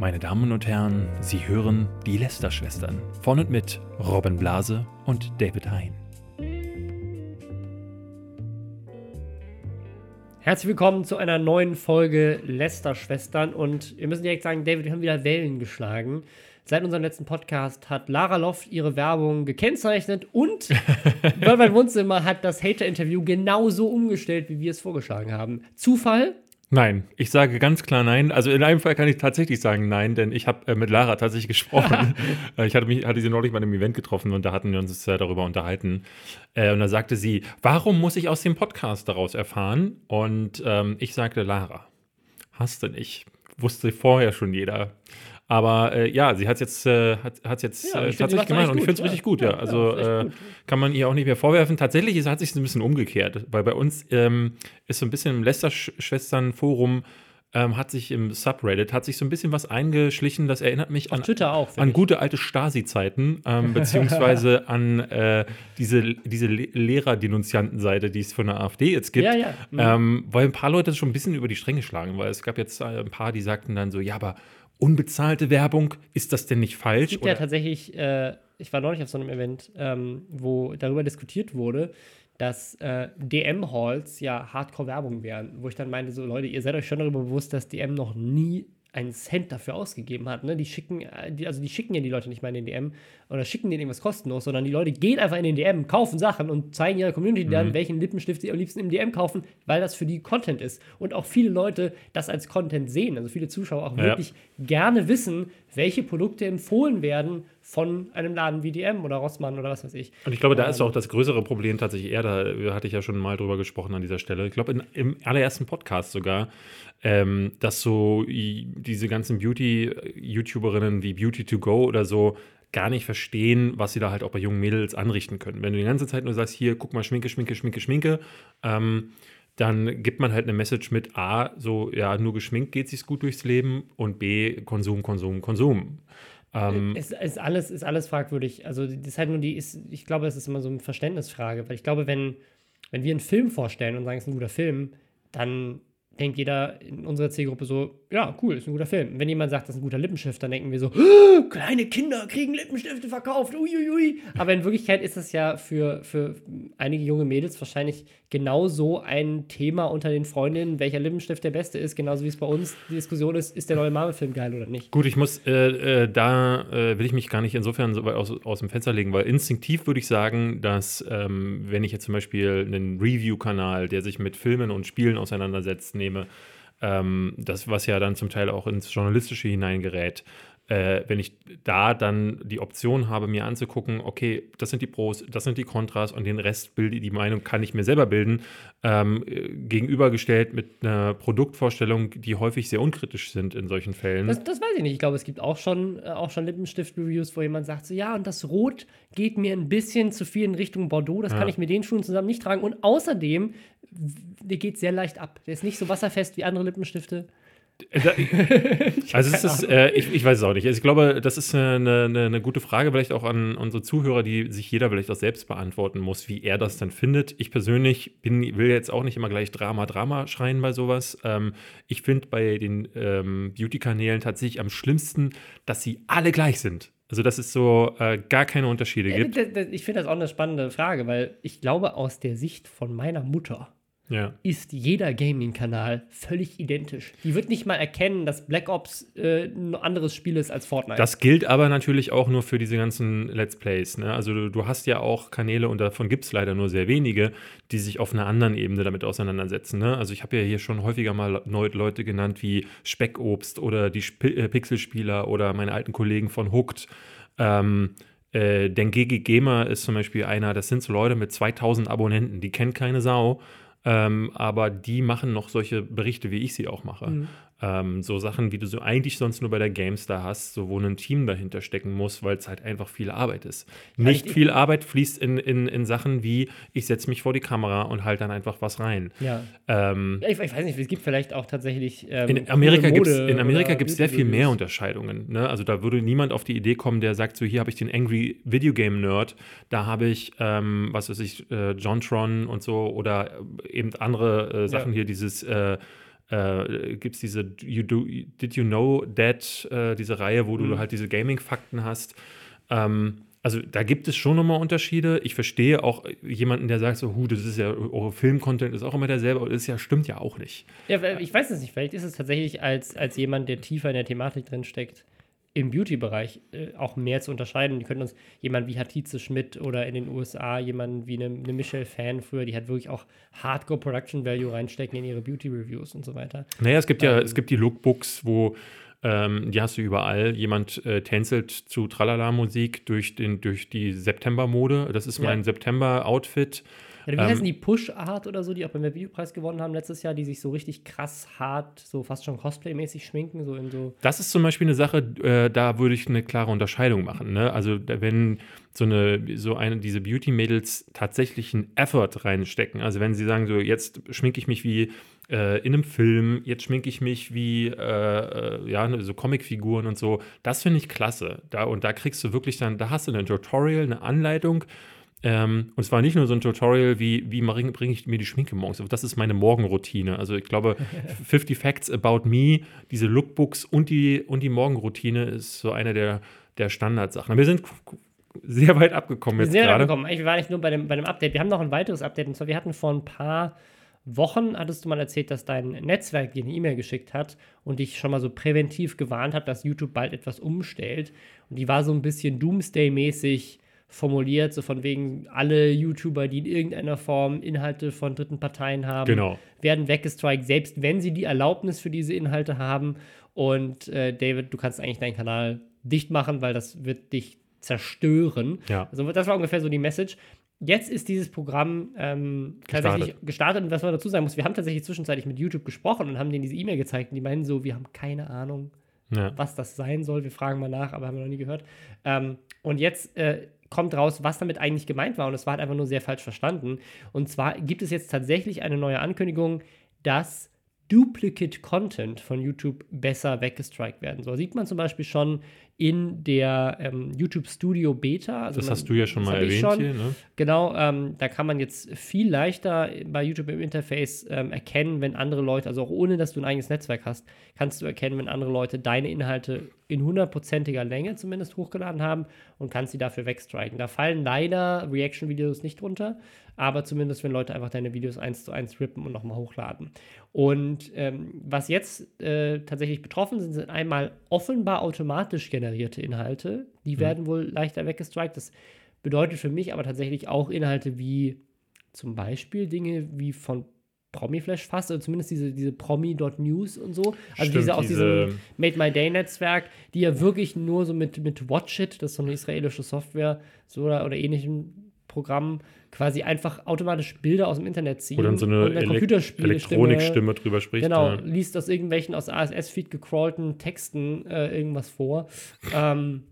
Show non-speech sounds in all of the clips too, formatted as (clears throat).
Meine Damen und Herren, Sie hören die Lester-Schwestern von und mit Robin Blase und David Hein. Herzlich willkommen zu einer neuen Folge Lester-Schwestern und wir müssen direkt sagen, David, wir haben wieder Wellen geschlagen. Seit unserem letzten Podcast hat Lara Loft ihre Werbung gekennzeichnet und (laughs) Worldwide Wohnzimmer hat das Hater-Interview genauso umgestellt, wie wir es vorgeschlagen haben. Zufall? Nein, ich sage ganz klar nein. Also in einem Fall kann ich tatsächlich sagen nein, denn ich habe äh, mit Lara tatsächlich gesprochen. (laughs) Äh, ich hatte, mich, hatte sie neulich bei einem Event getroffen und da hatten wir uns äh, darüber unterhalten. Äh, und da sagte sie, warum muss ich aus dem Podcast daraus erfahren? Und ähm, ich sagte, Lara, hast du nicht. Wusste vorher schon jeder. Aber äh, ja, sie hat es jetzt, äh, hat, hat's jetzt Ja, äh, tatsächlich gemacht und ich finde es ja. richtig gut, ja. Ja, Also äh, kann man ihr auch nicht mehr vorwerfen. Tatsächlich ist, hat sich ein bisschen umgekehrt, weil bei uns ähm, ist so ein bisschen im Lester-Schwestern-Forum ähm, hat sich im Subreddit hat sich so ein bisschen was eingeschlichen, das erinnert mich Auf an, Twitter auch. an ich. gute alte Stasi-Zeiten, ähm, (laughs) beziehungsweise an äh, diese, diese Le Lehrer-Denunzianten-Seite, die es von der AfD jetzt gibt. Ja, ja. Mhm. Ähm, weil ein paar Leute schon ein bisschen über die Stränge schlagen, weil es gab jetzt äh, ein paar, die sagten dann so, ja, aber unbezahlte Werbung, ist das denn nicht falsch? Es gibt ja tatsächlich, äh, ich war neulich auf so einem Event, ähm, wo darüber diskutiert wurde, dass äh, DM-Halls ja Hardcore-Werbung wären, wo ich dann meinte, so Leute, ihr seid euch schon darüber bewusst, dass DM noch nie einen Cent dafür ausgegeben hat. Ne? Die schicken, äh, die, also die schicken ja die Leute nicht mal in den DM oder schicken denen irgendwas kostenlos, sondern die Leute gehen einfach in den DM, kaufen Sachen und zeigen ihrer Community Mhm. dann, welchen Lippenstift sie am liebsten im DM kaufen, weil das für die Content ist. Und auch viele Leute das als Content sehen, also viele Zuschauer auch Ja. wirklich gerne wissen, welche Produkte empfohlen werden von einem Laden wie DM oder Rossmann oder was weiß ich. Und ich glaube, da ist Ähm, auch das größere Problem tatsächlich eher, da hatte ich ja schon mal drüber gesprochen an dieser Stelle. Ich glaube, in- im allerersten Podcast sogar, ähm, dass so diese ganzen Beauty-YouTuberinnen wie Beauty to Go oder so gar nicht verstehen, was sie da halt auch bei jungen Mädels anrichten können. Wenn du die ganze Zeit nur sagst, hier, guck mal, Schminke, Schminke, Schminke, Schminke, ähm, dann gibt man halt eine Message mit A, so, ja, nur geschminkt geht sich's gut durchs Leben und B, Konsum, Konsum, Konsum. Ähm, Es ist alles, ist alles fragwürdig. Also das ist halt nur die, ist, ich glaube, es ist immer so eine Verständnisfrage, weil ich glaube, wenn, wenn wir einen Film vorstellen und sagen, es ist ein guter Film, dann denkt jeder in unserer Zielgruppe so, ja, cool, ist ein guter Film. Wenn jemand sagt, das ist ein guter Lippenstift, dann denken wir so, "Ah, kleine Kinder kriegen Lippenstifte verkauft, uiuiui. Aber in Wirklichkeit ist das ja für, für einige junge Mädels wahrscheinlich genauso ein Thema unter den Freundinnen, welcher Lippenstift der beste ist, genauso wie es bei uns die Diskussion ist, ist der neue Marvel-Film geil oder nicht. Gut, ich muss, äh, äh, da äh, will ich mich gar nicht insofern so weit aus, aus dem Fenster legen, weil instinktiv würde ich sagen, dass ähm, wenn ich jetzt zum Beispiel einen Review-Kanal, der sich mit Filmen und Spielen auseinandersetzt, nehme, ähm, das, was ja dann zum Teil auch ins Journalistische hineingerät, äh, wenn ich da dann die Option habe, mir anzugucken, okay, das sind die Pros, das sind die Kontras und den Rest bilde die Meinung kann ich mir selber bilden, ähm, äh, gegenübergestellt mit einer Produktvorstellung, die häufig sehr unkritisch sind in solchen Fällen. Das, das weiß ich nicht. Ich glaube, es gibt auch schon, äh, auch schon Lippenstift-Reviews, wo jemand sagt, so ja, und das Rot geht mir ein bisschen zu viel in Richtung Bordeaux, das Ja. kann ich mit den Schuhen zusammen nicht tragen. Und außerdem, der geht sehr leicht ab. Der ist nicht so wasserfest wie andere Lippenstifte. Da, (laughs) also es ist, äh, ich, ich weiß es auch nicht. Also ich glaube, das ist eine, eine, eine gute Frage, vielleicht auch an unsere Zuhörer, die sich jeder vielleicht auch selbst beantworten muss, wie er das dann findet. Ich persönlich bin, will jetzt auch nicht immer gleich Drama, Drama schreien bei sowas. Ähm, ich finde bei den ähm, Beauty-Kanälen tatsächlich am schlimmsten, dass sie alle gleich sind. Also dass es so äh, gar keine Unterschiede Äh, gibt. Ich finde das auch eine spannende Frage, weil ich glaube, aus der Sicht von meiner Mutter Ja. ist jeder Gaming-Kanal völlig identisch. Die wird nicht mal erkennen, dass Black Ops äh, ein anderes Spiel ist als Fortnite. Das gilt aber natürlich auch nur für diese ganzen Let's Plays. Ne? Also du, du hast ja auch Kanäle und davon gibt es leider nur sehr wenige, die sich auf einer anderen Ebene damit auseinandersetzen. Ne? Also ich habe ja hier schon häufiger mal Leute genannt wie Speckobst oder die Sp äh, Pixelspieler oder meine alten Kollegen von Hooked. Ähm, äh, denn GG Gamer ist zum Beispiel einer, das sind so Leute mit 2000 Abonnenten, die kennt keine Sau. Ähm, aber die machen noch solche Berichte, wie ich sie auch mache. Mhm. Ähm, so Sachen, wie du so eigentlich sonst nur bei der GameStar hast, so wo ein Team dahinter stecken muss, weil es halt einfach viel Arbeit ist. Nicht ich- viel Arbeit fließt in, in, in Sachen wie, ich setze mich vor die Kamera und halt dann einfach was rein. ja. Ähm, Ich, ich weiß nicht, es gibt vielleicht auch tatsächlich. Ähm, in Amerika gibt es Mode in Amerika oder gibt's sehr viel mehr. Unterscheidungen. Ne? Also da würde niemand auf die Idee kommen, der sagt, so hier habe ich den Angry Video Game Nerd, da habe ich, ähm, was weiß ich, äh, Jontron und so oder eben andere äh, Sachen Ja. hier, dieses äh, äh, gibt es diese you do, Did You Know That, äh, diese Reihe, wo Mhm. du halt diese Gaming-Fakten hast. Ähm, also da gibt es schon nochmal Unterschiede. Ich verstehe auch jemanden, der sagt so, hu, das ist ja, eure Film-Content ist auch immer derselbe, aber das ja, stimmt ja auch nicht. Ja, ich weiß es nicht, vielleicht ist es tatsächlich als, als jemand, der tiefer in der Thematik drin steckt, im Beauty-Bereich äh, auch mehr zu unterscheiden. Die können uns jemand wie Hatice Schmidt oder in den USA jemanden wie eine, eine Michelle Fan früher, die hat wirklich auch Hardcore Production Value reinstecken in ihre Beauty-Reviews und so weiter. Naja, es gibt ja, Ähm. es gibt die Lookbooks, wo ähm, die hast du überall. Jemand äh, tänzelt zu Tralala-Musik durch, den, durch die September-Mode. Das ist Ja. mein September-Outfit. Ja, wie Ähm, heißen die Push-Art oder so, die auch beim Videopreis gewonnen haben letztes Jahr, die sich so richtig krass hart, so fast schon Cosplay-mäßig schminken, so in so. Das ist zum Beispiel eine Sache, äh, da würde ich eine klare Unterscheidung machen. Ne? Also wenn so eine, so eine, diese Beauty-Mädels tatsächlich einen Effort reinstecken, also wenn sie sagen, so jetzt schminke ich mich wie äh, in einem Film, jetzt schminke ich mich wie äh, äh, ja, ne, so Comicfiguren und so, das finde ich klasse. Da, und da kriegst du wirklich dann, da hast du ein Tutorial, eine Anleitung. Ähm, und zwar nicht nur so ein Tutorial, wie, wie bringe bring ich mir die Schminke morgens. Das ist meine Morgenroutine. Also ich glaube, (laughs) 50 Facts About Me, diese Lookbooks und die, und die Morgenroutine ist so eine der, der Standardsachen. Wir sind sehr weit abgekommen Wir jetzt sind ja gerade. gekommen. Ich war nicht nur bei dem, bei dem Update. Wir haben noch ein weiteres Update. Und zwar, wir hatten vor ein paar Wochen, hattest du mal erzählt, dass dein Netzwerk dir eine E-Mail geschickt hat und dich schon mal so präventiv gewarnt hat, dass YouTube bald etwas umstellt. Und die war so ein bisschen Doomsday-mäßig formuliert, so von wegen, alle YouTuber, die in irgendeiner Form Inhalte von dritten Parteien haben, Genau. werden weggestrikt, selbst wenn sie die Erlaubnis für diese Inhalte haben. Und äh, David, du kannst eigentlich deinen Kanal dicht machen, weil das wird dich zerstören. Ja. Also das war ungefähr so die Message. Jetzt ist dieses Programm ähm, tatsächlich gestartet. Und was man dazu sagen muss, wir haben tatsächlich zwischenzeitlich mit YouTube gesprochen und haben denen diese E-Mail gezeigt. Und die meinen so, wir haben keine Ahnung, Ja. was das sein soll. Wir fragen mal nach, aber haben wir noch nie gehört. Ähm, und jetzt äh, kommt raus, was damit eigentlich gemeint war. Und es war halt einfach nur sehr falsch verstanden. Und zwar gibt es jetzt tatsächlich eine neue Ankündigung, dass Duplicate Content von YouTube besser weggestrikt werden soll. Sieht man zum Beispiel schon in der ähm, YouTube Studio Beta. Also Das man- hast du ja schon mal erwähnt schon. hier. Ne? Genau, ähm, da kann man jetzt viel leichter bei YouTube im Interface ähm, erkennen, wenn andere Leute, also auch ohne dass du ein eigenes Netzwerk hast, kannst du erkennen, wenn andere Leute deine Inhalte in hundertprozentiger Länge zumindest hochgeladen haben und kannst sie dafür wegstriken. Da fallen leider Reaction-Videos nicht drunter, aber zumindest wenn Leute einfach deine Videos eins zu eins rippen und nochmal hochladen. Und ähm, was jetzt äh, tatsächlich betroffen sind, sind einmal offenbar automatisch generierte Inhalte. Die werden wohl leichter weggestrikt. Das bedeutet für mich aber tatsächlich auch Inhalte wie zum Beispiel Dinge wie von Promiflash fast, oder zumindest diese, diese Promi.news und so. Also Stimmt, diese aus diese- diesem Made My Day Netzwerk, die ja wirklich nur so mit, mit Watchit, das ist so eine israelische Software, so oder, oder ähnlichen Programmen, quasi einfach automatisch Bilder aus dem Internet ziehen dann so eine und eine Elek Elektronikstimme drüber spricht. Genau, Ja. liest aus irgendwelchen aus ASS-Feed gecrawlten Texten äh, irgendwas vor. ähm,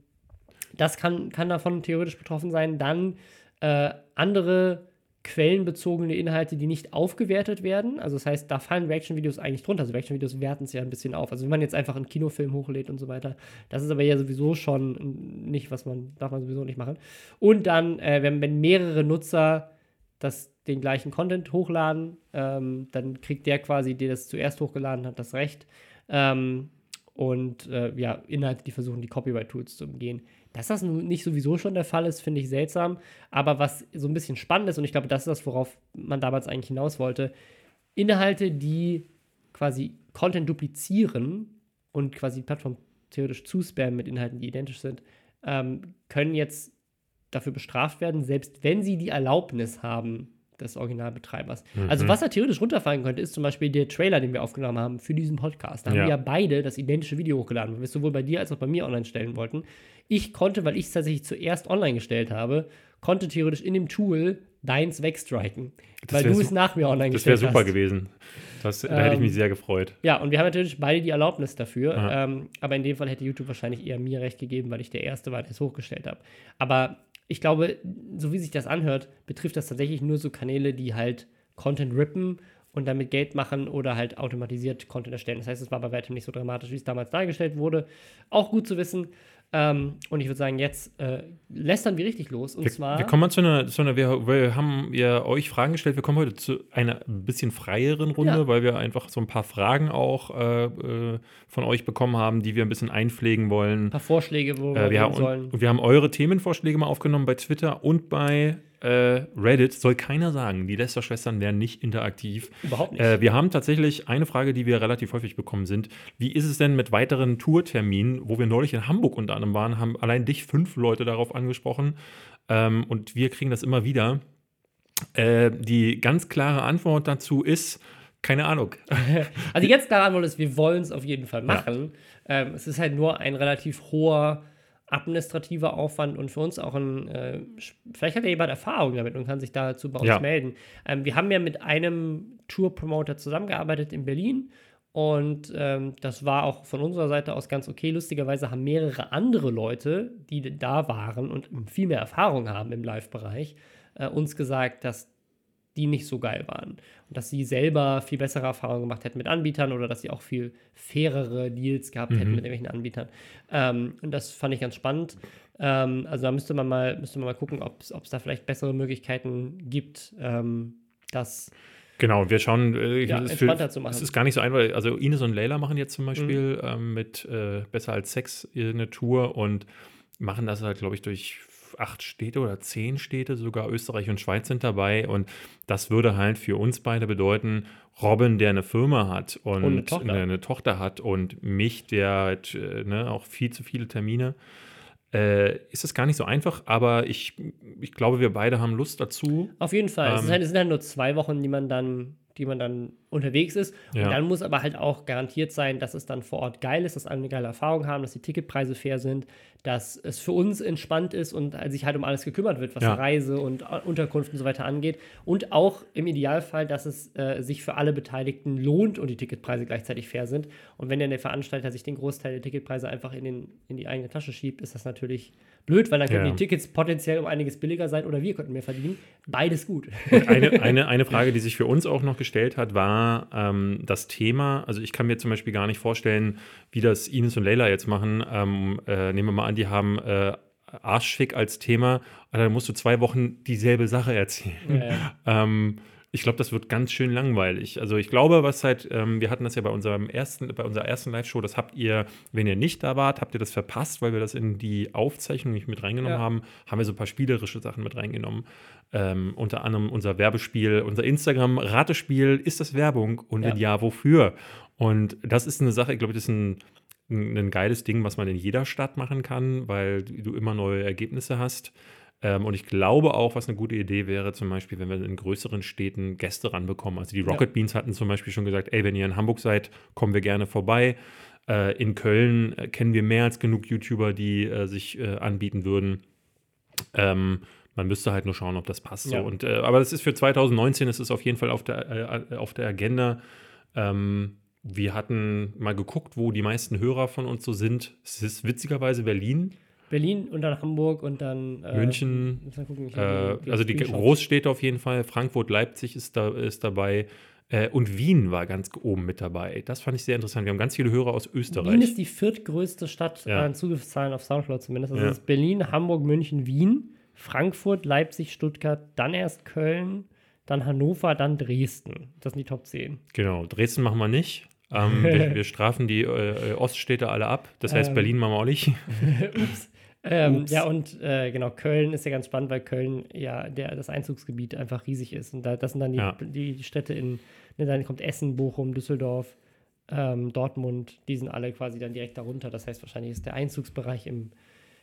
das kann, kann davon theoretisch betroffen sein. Dann äh, andere quellenbezogene Inhalte, die nicht aufgewertet werden. Also das heißt, da fallen Reaction-Videos eigentlich drunter. Also Reaction-Videos werten es ja ein bisschen auf. Also wenn man jetzt einfach einen Kinofilm hochlädt und so weiter, das ist aber ja sowieso schon nicht, was man, darf man sowieso nicht machen. Und dann, äh, wenn, wenn mehrere Nutzer das, den gleichen Content hochladen, ähm, dann kriegt der quasi, der das zuerst hochgeladen hat, das Recht. Ähm, und äh, ja, Inhalte, die versuchen, die Copyright-Tools zu umgehen. Dass das nicht sowieso schon der Fall ist, finde ich seltsam. Aber was so ein bisschen spannend ist, und ich glaube, das ist das, worauf man damals eigentlich hinaus wollte, Inhalte, die quasi Content duplizieren und quasi die Plattform theoretisch zuspammen mit Inhalten, die identisch sind, ähm, können jetzt dafür bestraft werden, selbst wenn sie die Erlaubnis haben des Originalbetreibers. Also was da theoretisch runterfallen könnte, ist zum Beispiel der Trailer, den wir aufgenommen haben für diesen Podcast. Da haben Ja. wir ja beide das identische Video hochgeladen, weil wir es sowohl bei dir als auch bei mir online stellen wollten. Ich konnte, weil ich es tatsächlich zuerst online gestellt habe, konnte theoretisch in dem Tool deins wegstriken, weil du es nach mir online Das wäre gestellt super hast. gewesen. Das, da hätte ich Ähm, mich sehr gefreut. Ja, und wir haben natürlich beide die Erlaubnis dafür. Ähm, aber in dem Fall hätte YouTube wahrscheinlich eher mir recht gegeben, weil ich der Erste war, der es hochgestellt habe. Aber ich glaube, so wie sich das anhört, betrifft das tatsächlich nur so Kanäle, die halt Content rippen und damit Geld machen oder halt automatisiert Content erstellen. Das heißt, es war bei weitem nicht so dramatisch, wie es damals dargestellt wurde. Auch gut zu wissen. Ähm, und ich würde sagen, jetzt äh, lästern wir richtig los. Und wir, zwar. Wir kommen mal zu einer, zu einer wir, wir, haben ja euch Fragen gestellt. Wir kommen heute zu einer ein bisschen freieren Runde, ja. weil wir einfach so ein paar Fragen auch äh, äh, von euch bekommen haben, die wir ein bisschen einpflegen wollen. Ein paar Vorschläge, wo äh, wir, wir haben, sollen. Und wir haben eure Themenvorschläge mal aufgenommen bei Twitter und bei äh, Reddit soll keiner sagen, die Lester-Schwestern wären nicht interaktiv. Überhaupt nicht. Äh, wir haben tatsächlich eine Frage, die wir relativ häufig bekommen sind. Wie ist es denn mit weiteren Tourterminen, wo wir neulich in Hamburg unter anderem waren, haben allein dich fünf Leute darauf angesprochen ähm, und wir kriegen das immer wieder. Äh, die ganz klare Antwort dazu ist, keine Ahnung. (laughs) Also die ganz klare Antwort ist, wir wollen es auf jeden Fall machen. Ja. Ähm, es ist halt nur ein relativ hoher administrativer Aufwand und für uns auch ein, äh, vielleicht hat ja jemand Erfahrung damit und kann sich dazu bei uns ja. melden. Ähm, wir haben ja mit einem Tour-Promoter zusammengearbeitet in Berlin und ähm, das war auch von unserer Seite aus ganz okay. Lustigerweise haben mehrere andere Leute, die da waren und viel mehr Erfahrung haben im Live-Bereich, äh, uns gesagt, dass die nicht so geil waren. Und dass sie selber viel bessere Erfahrungen gemacht hätten mit Anbietern oder dass sie auch viel fairere Deals gehabt hätten mhm. mit irgendwelchen Anbietern. Ähm, und das fand ich ganz spannend. Ähm, also da müsste man mal, müsste man mal gucken, ob es da vielleicht bessere Möglichkeiten gibt, ähm, das Genau, wir schauen, äh, ja, es, für, zu machen. es ist gar nicht so einfach. Also Ines und Leila machen jetzt zum Beispiel mhm. ähm, mit äh, Besser als Sex eine Tour und machen das halt, glaube ich, durch acht Städte oder zehn Städte, sogar Österreich und Schweiz sind dabei. Und das würde halt für uns beide bedeuten, Robin, der eine Firma hat und, und eine, Tochter. Eine, eine, Tochter. hat und mich, der halt, äh, ne, auch viel zu viele Termine, äh, ist es gar nicht so einfach, aber ich, ich glaube, wir beide haben Lust dazu. Auf jeden Fall. Ähm, es, halt, es, sind halt nur zwei Wochen, die man dann die man dann unterwegs ist. Und ja. dann muss aber halt auch garantiert sein, dass es dann vor Ort geil ist, dass alle eine geile Erfahrung haben, dass die Ticketpreise fair sind, dass es für uns entspannt ist und sich halt um alles gekümmert wird, was ja. Reise und Unterkunft und so weiter angeht. Und auch im Idealfall, dass es äh, sich für alle Beteiligten lohnt und die Ticketpreise gleichzeitig fair sind. Und wenn dann der Veranstalter sich den Großteil der Ticketpreise einfach in, den, in die eigene Tasche schiebt, ist das natürlich blöd, weil dann könnten ja. die Tickets potenziell um einiges billiger sein oder wir könnten mehr verdienen. Beides gut. eine, (laughs) eine, eine Frage, die sich für uns auch noch gestellt hat, war ähm, das Thema. Also ich kann mir zum Beispiel gar nicht vorstellen, wie das Ines und Leila jetzt machen. Ähm, äh, nehmen wir mal an, die haben äh, Arschfick als Thema, dann musst du zwei Wochen dieselbe Sache erzählen. Ja, ja. (laughs) ähm, ich glaube, das wird ganz schön langweilig. Also ich glaube, was halt, ähm, wir hatten das ja bei unserem ersten, bei unserer ersten Live-Show, das habt ihr, wenn ihr nicht da wart, habt ihr das verpasst, weil wir das in die Aufzeichnung nicht mit reingenommen ja. haben, haben wir so ein paar spielerische Sachen mit reingenommen. Ähm, unter anderem unser Werbespiel, unser Instagram-Ratespiel, ist das Werbung? Und wenn ja, wofür? Und das ist eine Sache, ich glaube, das ist ein, ein geiles Ding, was man in jeder Stadt machen kann, weil du immer neue Ergebnisse hast. Ähm, und ich glaube auch, was eine gute Idee wäre, zum Beispiel, wenn wir in größeren Städten Gäste ranbekommen. Also die Rocket ja. Beans hatten zum Beispiel schon gesagt, ey, wenn ihr in Hamburg seid, kommen wir gerne vorbei. Äh, in Köln äh, kennen wir mehr als genug YouTuber, die äh, sich äh, anbieten würden. Ähm, man müsste halt nur schauen, ob das passt. Ja. So. Und, äh, aber das ist für 2019, das ist auf jeden Fall auf der, äh, auf der Agenda. Ähm, wir hatten mal geguckt, wo die meisten Hörer von uns so sind. Es ist witzigerweise Berlin. Berlin und dann Hamburg und dann äh, München. Gucken, äh, die also die Großstädte auf jeden Fall. Frankfurt, Leipzig ist, da, ist dabei. Äh, und Wien war ganz oben mit dabei. Das fand ich sehr interessant. Wir haben ganz viele Hörer aus Österreich. Wien ist die viertgrößte Stadt ja. an Zugriffszahlen auf Soundcloud zumindest. Also ja. ist Berlin, Hamburg, München, Wien, Frankfurt, Leipzig, Stuttgart, dann erst Köln, dann Hannover, dann Dresden. Das sind die Top 10. Genau, Dresden machen wir nicht. Ähm, wir, (laughs) wir, strafen die äh, Oststädte alle ab. Das heißt, ähm, Berlin machen wir auch nicht. (laughs) (laughs) Ups. Ähm, ja, und äh, genau, Köln ist ja ganz spannend, weil Köln ja der, das Einzugsgebiet einfach riesig ist. Und da, das sind dann die, ja. die Städte in, ne, dann kommt Essen, Bochum, Düsseldorf, ähm, Dortmund, die sind alle quasi dann direkt darunter. Das heißt, wahrscheinlich ist der Einzugsbereich im,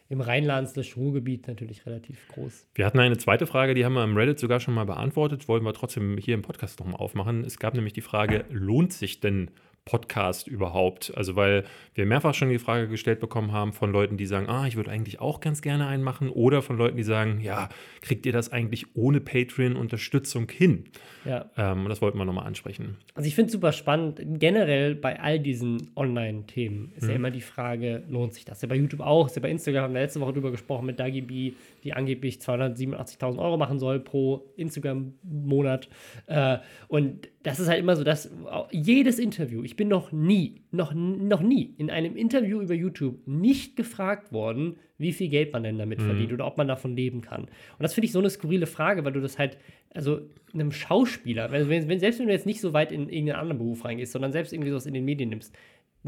im Rheinlands-Ruhrgebiet natürlich relativ groß. Wir hatten eine zweite Frage, die haben wir im Reddit sogar schon mal beantwortet, wollen wir trotzdem hier im Podcast nochmal aufmachen. Es gab nämlich die Frage, lohnt sich denn Podcast überhaupt? Also, weil wir mehrfach schon die Frage gestellt bekommen haben von Leuten, die sagen, ah, ich würde eigentlich auch ganz gerne einen machen, oder von Leuten, die sagen, ja, kriegt ihr das eigentlich ohne Patreon-Unterstützung hin? Ja. Ähm, und das wollten wir nochmal ansprechen. Also, ich finde es super spannend. Generell bei all diesen Online-Themen ist mhm. ja immer die Frage, lohnt sich das? Ja, bei YouTube auch, ist ja bei Instagram haben wir letzte Woche drüber gesprochen mit Dagi B, die angeblich 287.000 Euro machen soll pro Instagram-Monat. Äh, und das ist halt immer so, dass jedes Interview, ich bin noch nie, noch, noch nie in einem Interview über YouTube nicht gefragt worden, wie viel Geld man denn damit mhm. verdient oder ob man davon leben kann. Und das finde ich so eine skurrile Frage, weil du das halt, also einem Schauspieler, wenn, wenn, selbst wenn du jetzt nicht so weit in irgendeinen anderen Beruf reingehst, sondern selbst irgendwie sowas in den Medien nimmst,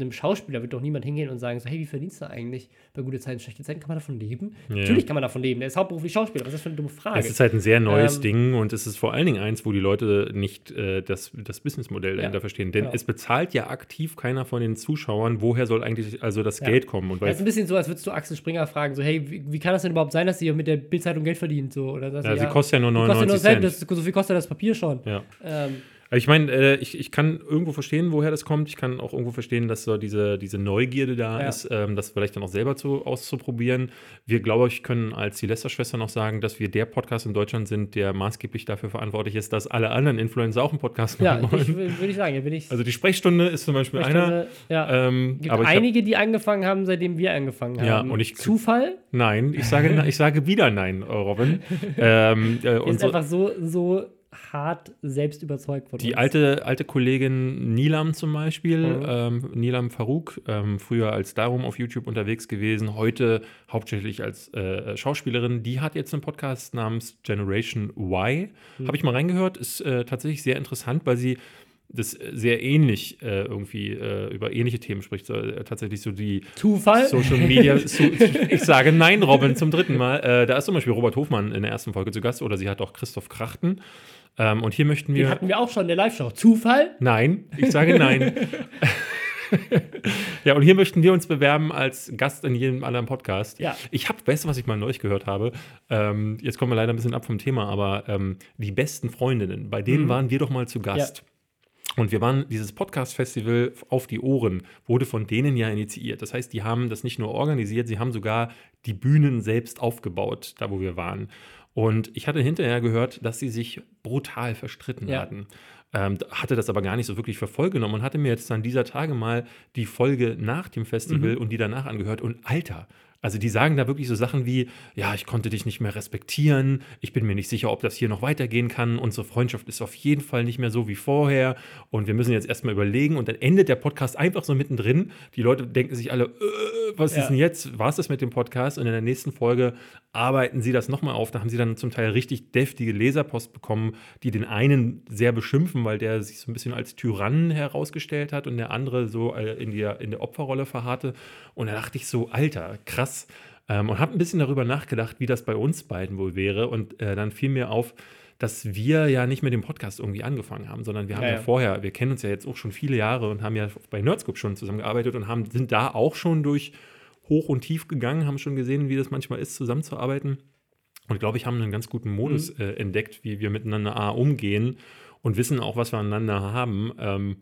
einem Schauspieler wird doch niemand hingehen und sagen so, hey, wie verdienst du eigentlich bei gute Zeiten, schlechte Zeiten? Kann man davon leben? Ja. Natürlich kann man davon leben. Der ist hauptberuflich Schauspieler. Was ist das für eine dumme Frage? Es ist halt ein sehr neues ähm, Ding und es ist vor allen Dingen eins, wo die Leute nicht äh, das, das Businessmodell dahinter ja, verstehen. Denn genau. es bezahlt ja aktiv keiner von den Zuschauern, woher soll eigentlich also das ja. Geld kommen. Und weil ist ein bisschen so, als würdest du Axel Springer fragen, so, hey, wie, wie kann das denn überhaupt sein, dass sie mit der Bildzeitung Geld verdient? So, oder dass ja, sie, sie kostet ja nur 99 Cent. Das, so viel kostet das Papier schon. Ja. Ähm, ich meine, äh, ich, ich kann irgendwo verstehen, woher das kommt. Ich kann auch irgendwo verstehen, dass so diese, diese Neugierde da ja. ist, ähm, das vielleicht dann auch selber zu, auszuprobieren. Wir, glaube ich, können als die Lester-Schwester noch sagen, dass wir der Podcast in Deutschland sind, der maßgeblich dafür verantwortlich ist, dass alle anderen Influencer auch einen Podcast machen ja, wollen. Ja, würde ich sagen. Bin ich also die Sprechstunde ist zum Beispiel einer. Ja. Ähm, gibt aber einige, hab, die angefangen haben, seitdem wir angefangen haben. Ja, und ich, Zufall? Nein, ich sage, ich sage wieder nein, Robin. (laughs) ähm, äh, ist einfach so, so hart selbst überzeugt von Die uns. alte, alte Kollegin Nilam zum Beispiel, mhm. ähm, Nilam Farouk, ähm, früher als Darum auf YouTube unterwegs gewesen, heute hauptsächlich als äh, Schauspielerin, die hat jetzt einen Podcast namens Generation Y. Mhm. Habe ich mal reingehört, ist äh, tatsächlich sehr interessant, weil sie das sehr ähnlich äh, irgendwie äh, über ähnliche Themen spricht. So, äh, tatsächlich so die Zufall? Social Media. (laughs) so, ich sage nein, Robin, zum dritten Mal. Äh, da ist zum Beispiel Robert Hofmann in der ersten Folge zu Gast oder sie hat auch Christoph Krachten. Ähm, und hier möchten wir. Den hatten wir auch schon in der Live-Show. Zufall? Nein, ich sage nein. (laughs) ja, und hier möchten wir uns bewerben als Gast in jedem anderen Podcast. Ja. Ich habe, weißt du, was ich mal neulich gehört habe? Ähm, jetzt kommen wir leider ein bisschen ab vom Thema, aber ähm, die besten Freundinnen, bei denen mhm. waren wir doch mal zu Gast. Ja. Und wir waren, dieses Podcast-Festival auf die Ohren wurde von denen ja initiiert. Das heißt, die haben das nicht nur organisiert, sie haben sogar die Bühnen selbst aufgebaut, da wo wir waren. Und ich hatte hinterher gehört, dass sie sich brutal verstritten ja. hatten. Ähm, hatte das aber gar nicht so wirklich für voll genommen und hatte mir jetzt dann dieser Tage mal die Folge nach dem Festival mhm. und die danach angehört. Und Alter, also die sagen da wirklich so Sachen wie, ja, ich konnte dich nicht mehr respektieren, ich bin mir nicht sicher, ob das hier noch weitergehen kann, unsere Freundschaft ist auf jeden Fall nicht mehr so wie vorher und wir müssen jetzt erstmal überlegen und dann endet der Podcast einfach so mittendrin. Die Leute denken sich alle, äh, was ja. ist denn jetzt? War es das mit dem Podcast? Und in der nächsten Folge arbeiten sie das nochmal auf. Da haben sie dann zum Teil richtig deftige Leserpost bekommen, die den einen sehr beschimpfen, weil der sich so ein bisschen als Tyrann herausgestellt hat und der andere so äh, in, der, in der Opferrolle verharrte. Und da dachte ich so, Alter, krass. Ähm, und habe ein bisschen darüber nachgedacht, wie das bei uns beiden wohl wäre. Und äh, dann fiel mir auf, dass wir ja nicht mit dem Podcast irgendwie angefangen haben, sondern wir haben ja, ja, vorher, wir kennen uns ja jetzt auch schon viele Jahre und haben ja bei Nerdscope schon zusammengearbeitet und haben, sind da auch schon durch hoch und tief gegangen, haben schon gesehen, wie das manchmal ist, zusammenzuarbeiten. Und glaube ich, haben einen ganz guten Modus mhm. äh, entdeckt, wie wir miteinander A, umgehen und wissen auch, was wir aneinander haben. Ähm,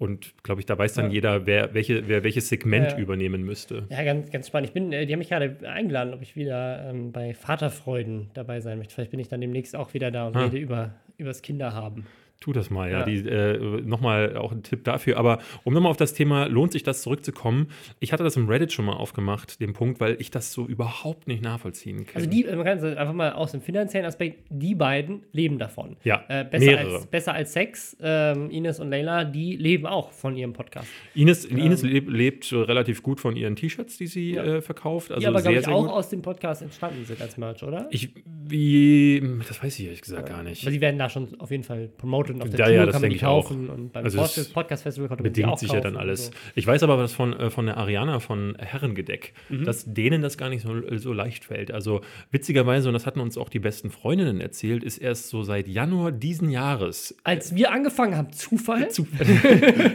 und glaube ich, da weiß dann ja. jeder, wer, welche, wer welches Segment ja, übernehmen müsste. Ja, ganz, ganz spannend. Ich bin, äh, die haben mich gerade eingeladen, ob ich wieder ähm, bei Vaterfreuden dabei sein möchte. Vielleicht bin ich dann demnächst auch wieder da und ah. rede über, übers Kinderhaben. Tu das mal, ja. ja. Die, äh, nochmal auch ein Tipp dafür. Aber um nochmal auf das Thema, lohnt sich das zurückzukommen? Ich hatte das im Reddit schon mal aufgemacht, den Punkt, weil ich das so überhaupt nicht nachvollziehen kann. Also die, man kann einfach mal aus dem finanziellen Aspekt, die beiden leben davon. Ja, äh, besser, mehrere. Als, besser als Sex, ähm, Ines und Leila, die leben auch von ihrem Podcast. Ines, ähm, Ines lebt, lebt relativ gut von ihren T-Shirts, die sie ja. äh, verkauft. Also die aber, glaube ich, auch gut. aus dem Podcast entstanden sind als Merch, oder? Ich, wie, das weiß ich ehrlich gesagt ja. gar nicht. Aber sie werden da schon auf jeden Fall promoted und auf der ja, Tour kann man die kaufen auch. und beim also Podcast Festival konnte man bedingt sich ja dann alles. So. Ich weiß aber was von, äh, von der Ariana von Herrengedeck, mhm. dass denen das gar nicht so, so leicht fällt. Also witzigerweise, und das hatten uns auch die besten Freundinnen erzählt, ist erst so seit Januar diesen Jahres. Als wir angefangen haben, Zufall? Zufall. (laughs)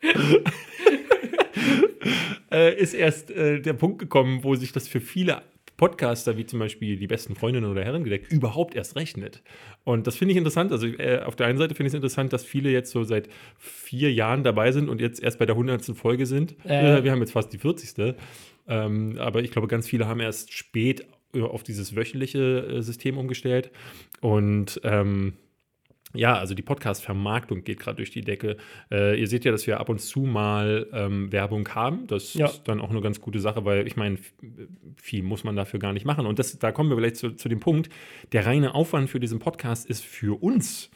(laughs) äh, ist erst äh, der Punkt gekommen, wo sich das für viele Podcaster wie zum Beispiel die besten Freundinnen oder Herrengedeck überhaupt erst rechnet. Und das finde ich interessant. Also äh, auf der einen Seite finde ich es interessant, dass viele jetzt so seit vier Jahren dabei sind und jetzt erst bei der 100. Folge sind. Äh. Wir haben jetzt fast die 40. Ähm, aber ich glaube, ganz viele haben erst spät auf dieses wöchentliche äh, System umgestellt. Und ähm, ja, also die Podcast-Vermarktung geht gerade durch die Decke. Äh, ihr seht ja, dass wir ab und zu mal ähm, Werbung haben. Das ja. ist dann auch eine ganz gute Sache, weil ich meine, viel muss man dafür gar nicht machen. Und das, da kommen wir vielleicht zu, zu dem Punkt, der reine Aufwand für diesen Podcast ist für uns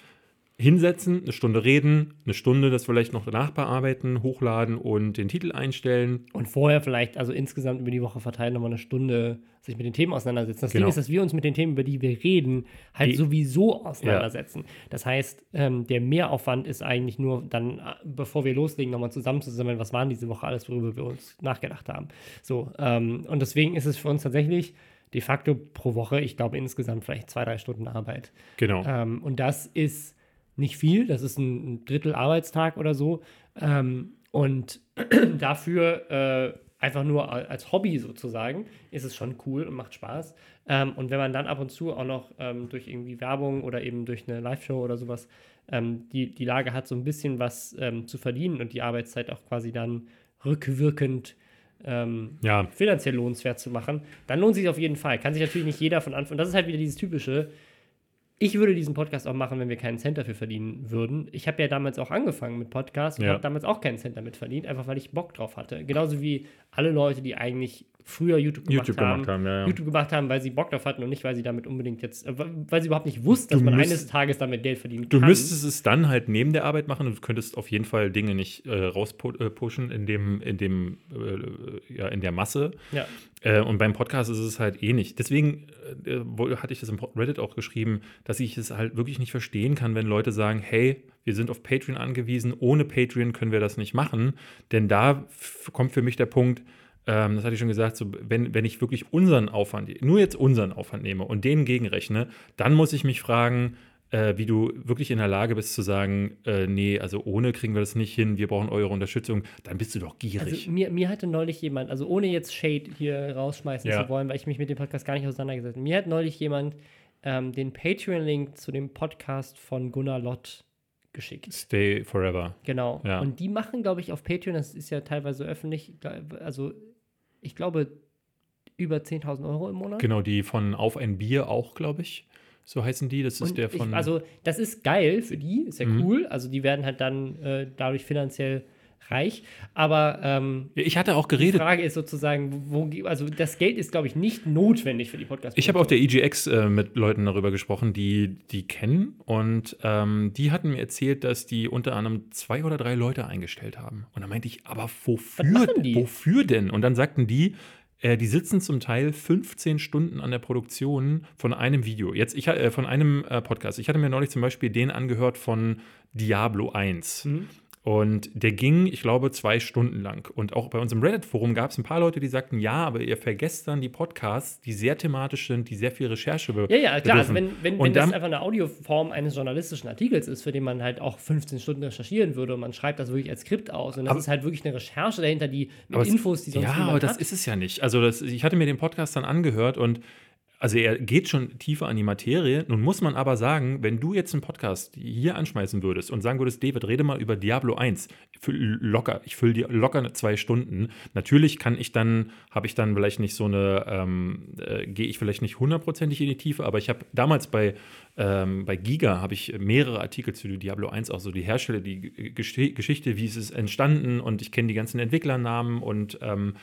hinsetzen, eine Stunde reden, eine Stunde das vielleicht noch nachbearbeiten, hochladen und den Titel einstellen. Und vorher vielleicht, also insgesamt über die Woche verteilt, nochmal eine Stunde sich mit den Themen auseinandersetzen. Das genau. Ding ist, dass wir uns mit den Themen, über die wir reden, halt die, sowieso auseinandersetzen. Ja. Das heißt, ähm, der Mehraufwand ist eigentlich nur dann, bevor wir loslegen, nochmal zusammenzusammeln, was waren diese Woche alles, worüber wir uns nachgedacht haben. So, ähm, und deswegen ist es für uns tatsächlich de facto pro Woche, ich glaube insgesamt vielleicht zwei, drei Stunden Arbeit. Genau. Ähm, und das ist nicht viel, das ist ein Drittel Arbeitstag oder so. Ähm, und (clears throat) dafür äh, einfach nur als Hobby sozusagen ist es schon cool und macht Spaß. Ähm, und wenn man dann ab und zu auch noch ähm, durch irgendwie Werbung oder eben durch eine Live-Show oder sowas ähm, die, die Lage hat, so ein bisschen was ähm, zu verdienen und die Arbeitszeit auch quasi dann rückwirkend ähm, ja. finanziell lohnenswert zu machen, dann lohnt sich auf jeden Fall. Kann sich natürlich nicht jeder von Anfang. Das ist halt wieder dieses typische ich würde diesen Podcast auch machen, wenn wir keinen Cent dafür verdienen würden. Ich habe ja damals auch angefangen mit Podcasts und ja. habe damals auch keinen Cent damit verdient, einfach weil ich Bock drauf hatte. Genauso wie alle Leute, die eigentlich früher YouTube gemacht YouTube haben, gemacht haben ja, ja. YouTube gemacht haben, weil sie Bock drauf hatten und nicht, weil sie damit unbedingt jetzt, äh, weil sie überhaupt nicht wussten, dass man müsst, eines Tages damit Geld verdienen kann. Du müsstest es dann halt neben der Arbeit machen und du könntest auf jeden Fall Dinge nicht äh, rauspushen in dem, in dem, äh, ja, in der Masse. Ja. Äh, und beim Podcast ist es halt eh. Deswegen äh, hatte ich das im Reddit auch geschrieben, dass ich es halt wirklich nicht verstehen kann, wenn Leute sagen, hey, wir sind auf Patreon angewiesen, ohne Patreon können wir das nicht machen. Denn da kommt für mich der Punkt, ähm, das hatte ich schon gesagt, so, wenn, wenn ich wirklich unseren Aufwand, nur jetzt unseren Aufwand nehme und den gegenrechne, dann muss ich mich fragen, äh, wie du wirklich in der Lage bist zu sagen, äh, nee, also ohne kriegen wir das nicht hin, wir brauchen eure Unterstützung, dann bist du doch gierig. Also mir, mir hatte neulich jemand, also ohne jetzt Shade hier rausschmeißen ja. zu wollen, weil ich mich mit dem Podcast gar nicht auseinandergesetzt habe, mir hat neulich jemand ähm, den Patreon-Link zu dem Podcast von Gunnar Lott geschickt. Stay Forever. Genau. Ja. Und die machen, glaube ich, auf Patreon, das ist ja teilweise öffentlich, also ich glaube, über 10.000 Euro im Monat. Genau, die von Auf ein Bier auch, glaube ich. So heißen die. Das ist und der von. Ich, also, das ist geil für die, ist ja mhm. cool. Also, die werden halt dann äh, dadurch finanziell reich. Aber ähm, ich hatte auch geredet. Die Frage ist sozusagen, wo, also das Geld ist, glaube ich, nicht notwendig für die Podcast. Ich habe auf der EGX äh, mit Leuten darüber gesprochen, die die kennen und ähm, die hatten mir erzählt, dass die unter anderem zwei oder drei Leute eingestellt haben. Und da meinte ich, aber wofür? Wofür denn? Und dann sagten die, äh, die sitzen zum Teil 15 Stunden an der Produktion von einem Video. Jetzt, ich äh, von einem äh, Podcast. Ich hatte mir neulich zum Beispiel den angehört von Diablo 1. Mhm. Und der ging, ich glaube, zwei Stunden lang. Und auch bei uns im Reddit-Forum gab es ein paar Leute, die sagten, ja, aber ihr vergesst dann die Podcasts, die sehr thematisch sind, die sehr viel Recherche be Ja, ja, klar. Also wenn, wenn, wenn das einfach eine Audioform eines journalistischen Artikels ist, für den man halt auch 15 Stunden recherchieren würde und man schreibt das wirklich als Skript aus und das aber, ist halt wirklich eine Recherche dahinter, die mit Infos, die sonst Ja, aber das hat. ist es ja nicht. Also das, ich hatte mir den Podcast dann angehört und also er geht schon tiefer an die Materie. Nun muss man aber sagen, wenn du jetzt einen Podcast hier anschmeißen würdest und sagen würdest, David, rede mal über Diablo 1, füll locker, ich fülle dir locker zwei Stunden. Natürlich kann ich dann, habe ich dann vielleicht nicht so eine, ähm, äh, gehe ich vielleicht nicht hundertprozentig in die Tiefe, aber ich habe damals bei, ähm, bei Giga habe ich mehrere Artikel zu Diablo 1, auch so die Hersteller, die Geschichte, wie ist es entstanden und ich kenne die ganzen Entwicklernamen und ähm,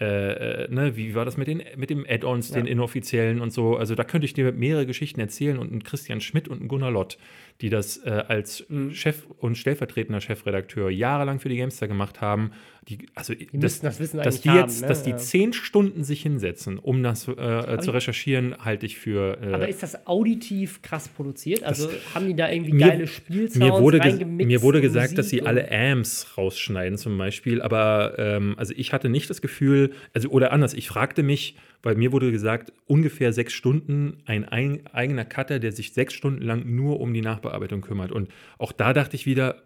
äh, äh, ne, wie war das mit, den, mit dem Add-ons, ja. den inoffiziellen und so. Also da könnte ich dir mehrere Geschichten erzählen und ein Christian Schmidt und ein Gunnar Lott, die das äh, als mhm. Chef und stellvertretender Chefredakteur jahrelang für die Gamester gemacht haben. Die, also die das, das wissen dass die jetzt, ne? dass die ja. zehn Stunden sich hinsetzen, um das äh, zu recherchieren, halte ich für. Äh, aber ist das auditiv krass produziert? Also haben die da irgendwie mir, geile Spielsounds mir wurde, mir wurde gesagt, Musik dass sie alle Amps rausschneiden zum Beispiel, aber ähm, also ich hatte nicht das Gefühl, also oder anders, ich fragte mich, weil mir wurde gesagt, ungefähr sechs Stunden ein, ein eigener Cutter, der sich sechs Stunden lang nur um die Nachbearbeitung kümmert. Und auch da dachte ich wieder,